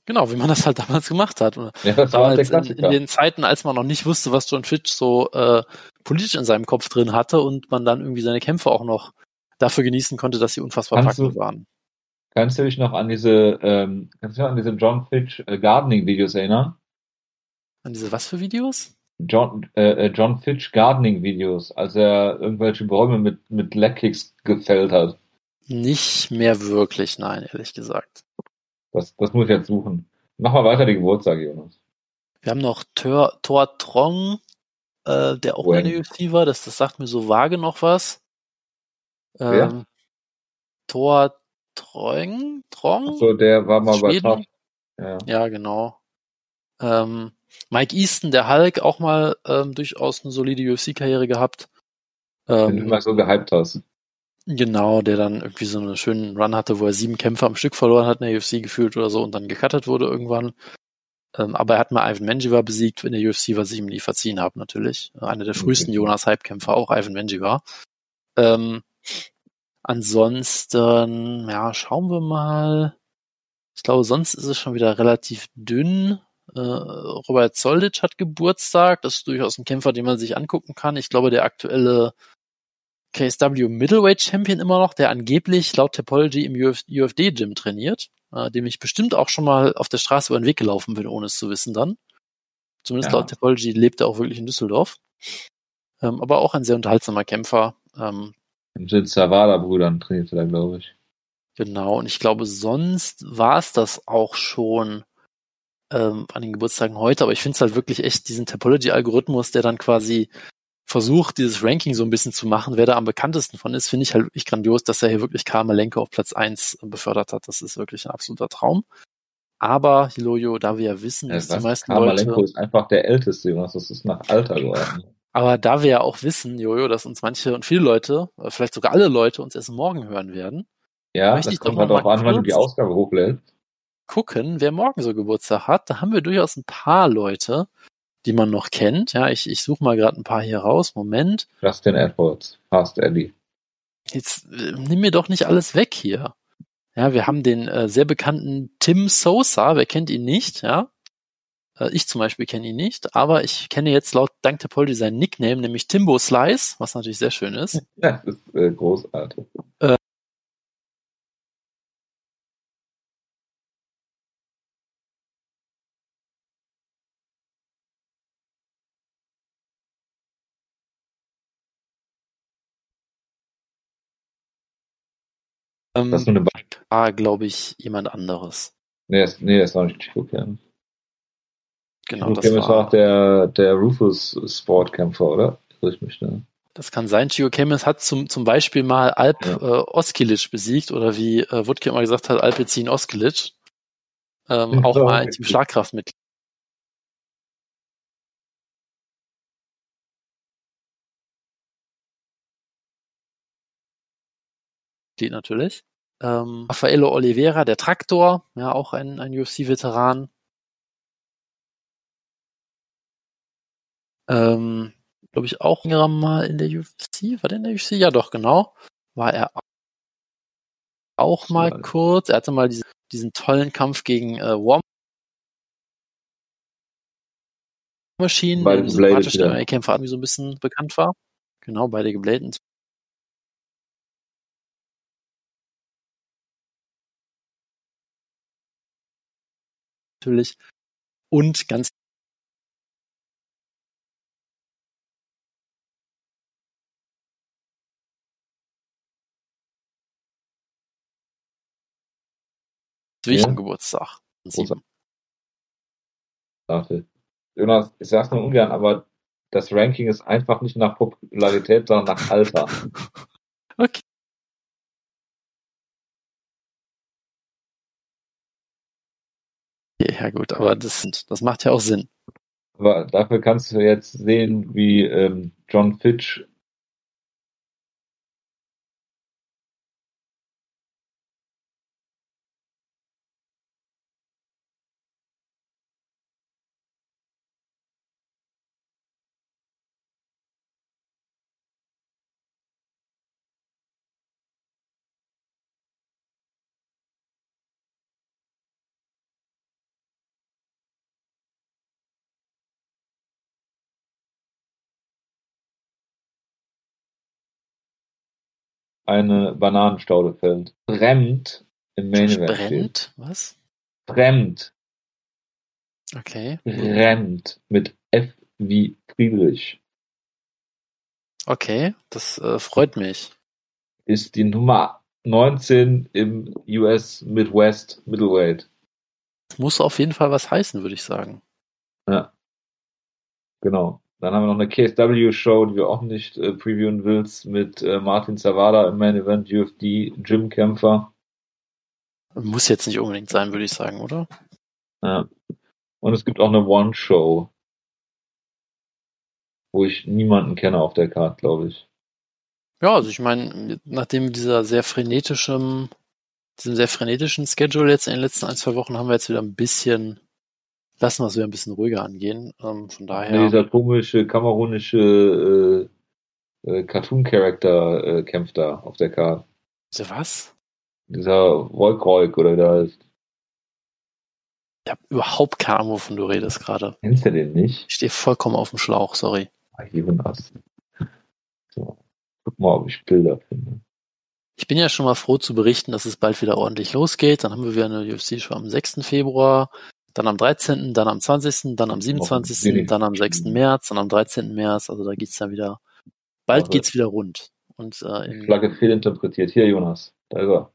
Genau, wie man das halt damals gemacht hat. Ja, das damals war in, in, den Zeiten, als man noch nicht wusste, was John Fitch so äh, politisch in seinem Kopf drin hatte und man dann irgendwie seine Kämpfe auch noch dafür genießen konnte, dass sie unfassbar packend waren. Kannst du dich noch an diese, ähm, kannst du dich an diese John Fitch äh, Gardening Videos erinnern? An diese was für Videos? John, äh, äh John Fitch Gardening Videos, als er irgendwelche Bäume mit, mit Leckkicks gefällt hat. Nicht mehr wirklich, nein, ehrlich gesagt. Das, das muss ich jetzt suchen. Mach mal weiter die Geburtstage, Jonas. Wir haben noch Thor, Thor Trong, äh, der auch in der UFC war. Das, das sagt mir so vage noch was. Ähm, Wer? Thor Trong? Trong? So, der war mal Schweden? bei Kraft. Ja. ja, genau. Ähm, Mike Easton, der Hulk, auch mal ähm, durchaus eine solide UFC-Karriere gehabt. Ähm, Wenn du mal so gehypt hast. Genau, der dann irgendwie so einen schönen Run hatte, wo er sieben Kämpfe am Stück verloren hat in der UFC gefühlt oder so und dann gecuttet wurde irgendwann. Ähm, aber er hat mal Ivan Menjivar besiegt in der UFC, was ich ihm nie verziehen habe, natürlich. Einer der frühesten Jonas Hype-Kämpfer, auch Ivan Menjivar. Ähm, ansonsten, ja, schauen wir mal. Ich glaube, sonst ist es schon wieder relativ dünn. Äh, Robert Zolditsch hat Geburtstag. Das ist durchaus ein Kämpfer, den man sich angucken kann. Ich glaube, der aktuelle KSW Middleweight Champion immer noch, der angeblich laut Topology im Uf UFD Gym trainiert, äh, dem ich bestimmt auch schon mal auf der Straße über den Weg gelaufen bin, ohne es zu wissen dann. Zumindest ja. laut Topology lebt er auch wirklich in Düsseldorf. Ähm, aber auch ein sehr unterhaltsamer Kämpfer. Ähm, Mit den Zavada-Brüdern trainiert er, glaube ich. Genau, und ich glaube, sonst war es das auch schon ähm, an den Geburtstagen heute, aber ich finde es halt wirklich echt diesen Topology-Algorithmus, der dann quasi versucht, dieses Ranking so ein bisschen zu machen, wer da am bekanntesten von ist, finde ich halt wirklich grandios, dass er hier wirklich Karl Lenke auf Platz eins befördert hat. Das ist wirklich ein absoluter Traum. Aber, Hiloyo, da wir ja wissen, dass ja, die meisten Karl Leute... Ist einfach der Älteste, Jonas. Das ist nach Alter geworden. Aber da wir ja auch wissen, Jojo, dass uns manche und viele Leute, äh, vielleicht sogar alle Leute uns erst morgen hören werden. Ja, das kommt halt darauf an, wann du die Ausgabe hochlädst. Gucken, wer morgen so Geburtstag hat. Da haben wir durchaus ein paar Leute, die man noch kennt. Ja, ich, ich suche mal gerade ein paar hier raus. Moment. Justin Edwards, Fast Eddie. Jetzt äh, nimm mir doch nicht alles weg hier. Ja, wir haben den äh, sehr bekannten Tim Sosa, wer kennt ihn nicht, ja? Äh, ich zum Beispiel kenne ihn nicht, aber ich kenne jetzt laut Dank der Poldi seinen Nickname, nämlich Timbo Slice, was natürlich sehr schön ist. Ja, das ist äh, großartig. Äh, Ähm, Das ist nur eine Beispiel. war, glaube ich, jemand anderes. Nee, das, nee, das war nicht Chico Cam. Genau, Chico das Cam ist war. auch der, der Rufus Sportkämpfer, oder? Ich mich da? Das kann sein. Gio Chemis hat zum, zum Beispiel mal Alp Ja. äh, Oskilic besiegt oder wie äh, Wutke immer gesagt hat, Alpecin Oskilic. Ähm, Ja, auch mal ein Team Schlagkraftmitglied natürlich. Ähm, Raffaello Oliveira, der Traktor, ja, auch ein, ein UFC-Veteran. Ähm, glaube ich, auch mal in der UFC. War der in der UFC? Ja, doch, genau. War er auch mal Schade. kurz. Er hatte mal diesen, diesen tollen Kampf gegen äh, War Machine, sympathischen wieder. MMA-Kämpfer, irgendwie so ein bisschen bekannt war. Genau, beide gebladet. Natürlich. Und ganz wichtigen Ja. Geburtstag. Jonas, ich sag's nur ungern, aber das Ranking ist einfach nicht nach Popularität, sondern nach Alter. Okay. Ja, gut, aber das, das macht ja auch Sinn. Aber dafür kannst du jetzt sehen, wie ähm, John Fitch eine Bananenstaude fällt. Fremd im Main Event. Brennt? Was? Fremd. Okay. Fremd. Mit F wie Friedrich. Okay, das äh, freut mich. Ist die Nummer 19 im US Midwest Middleweight. Muss auf jeden Fall was heißen, würde ich sagen. Ja. Genau. Dann haben wir noch eine KSW-Show, die du auch nicht äh, previewen willst, mit äh, Martin Zavada im Main Event, UFD, Gym-Kämpfer. Muss jetzt nicht unbedingt sein, würde ich sagen, oder? Ja. Und es gibt auch eine One-Show, wo ich niemanden kenne auf der Karte, glaube ich. Ja, also ich meine, nachdem dieser sehr frenetischen, diesem sehr frenetischen Schedule jetzt in den letzten ein, zwei Wochen haben wir jetzt wieder ein bisschen, lassen wir es wieder ein bisschen ruhiger angehen. Ähm, von daher. Nee, dieser komische kamerunische äh, äh, Cartoon-Charakter äh, kämpft da auf der Karte. Diese was? Dieser Wolkroik oder wie der heißt. Ich habe überhaupt keine Ahnung, wovon du redest gerade. Kennst du den nicht? Ich stehe vollkommen auf dem Schlauch, sorry. Ah, Jonas. So. Guck mal, ob ich Bilder finde. Ich bin ja schon mal froh zu berichten, dass es bald wieder ordentlich losgeht. Dann haben wir wieder eine UFC-Show am 6. Februar, dann am 13., dann am 20., dann am 27., dann am 6. März, dann am 13. März. Also da geht's dann wieder, bald Aber- geht's wieder rund. Und äh, in, Flagge fehlinterpretiert. Hier, Jonas. Da ist er.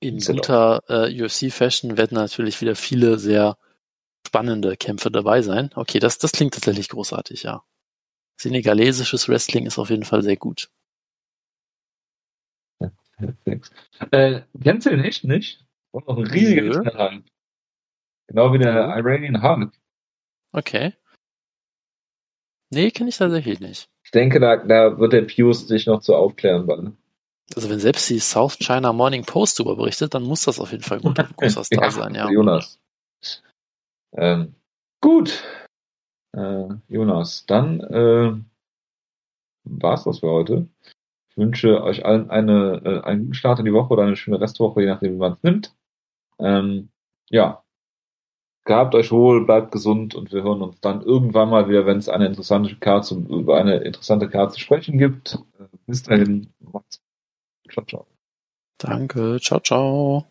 in Genau. guter äh, UFC-Fashion werden natürlich wieder viele sehr spannende Kämpfe dabei sein. Okay, das, das klingt tatsächlich großartig, ja. Senegalesisches Wrestling ist auf jeden Fall sehr gut. Perfekt. Äh, kennst du den echt nicht? Und noch ein riesiger Nö. Genau wie der Nö. Iranian Hulk. Okay. Nee, kenne ich tatsächlich nicht. Ich denke, da, da wird der Pius dich noch zu aufklären. Weil, Also wenn selbst die South China Morning Post darüber berichtet, dann muss das auf jeden Fall gut, großer Star sein, ja. Jonas. Ähm, gut. Äh, Jonas, dann äh, war's das für heute. Ich wünsche euch allen eine, äh, einen guten Start in die Woche oder eine schöne Restwoche, je nachdem, wie man es nimmt. Ähm, ja. Gehabt euch wohl, bleibt gesund und wir hören uns dann irgendwann mal wieder, wenn es eine interessante Karte über eine interessante Karte zu sprechen gibt. Äh, bis dahin, macht's. Ciao, ciao. Danke, ciao, ciao.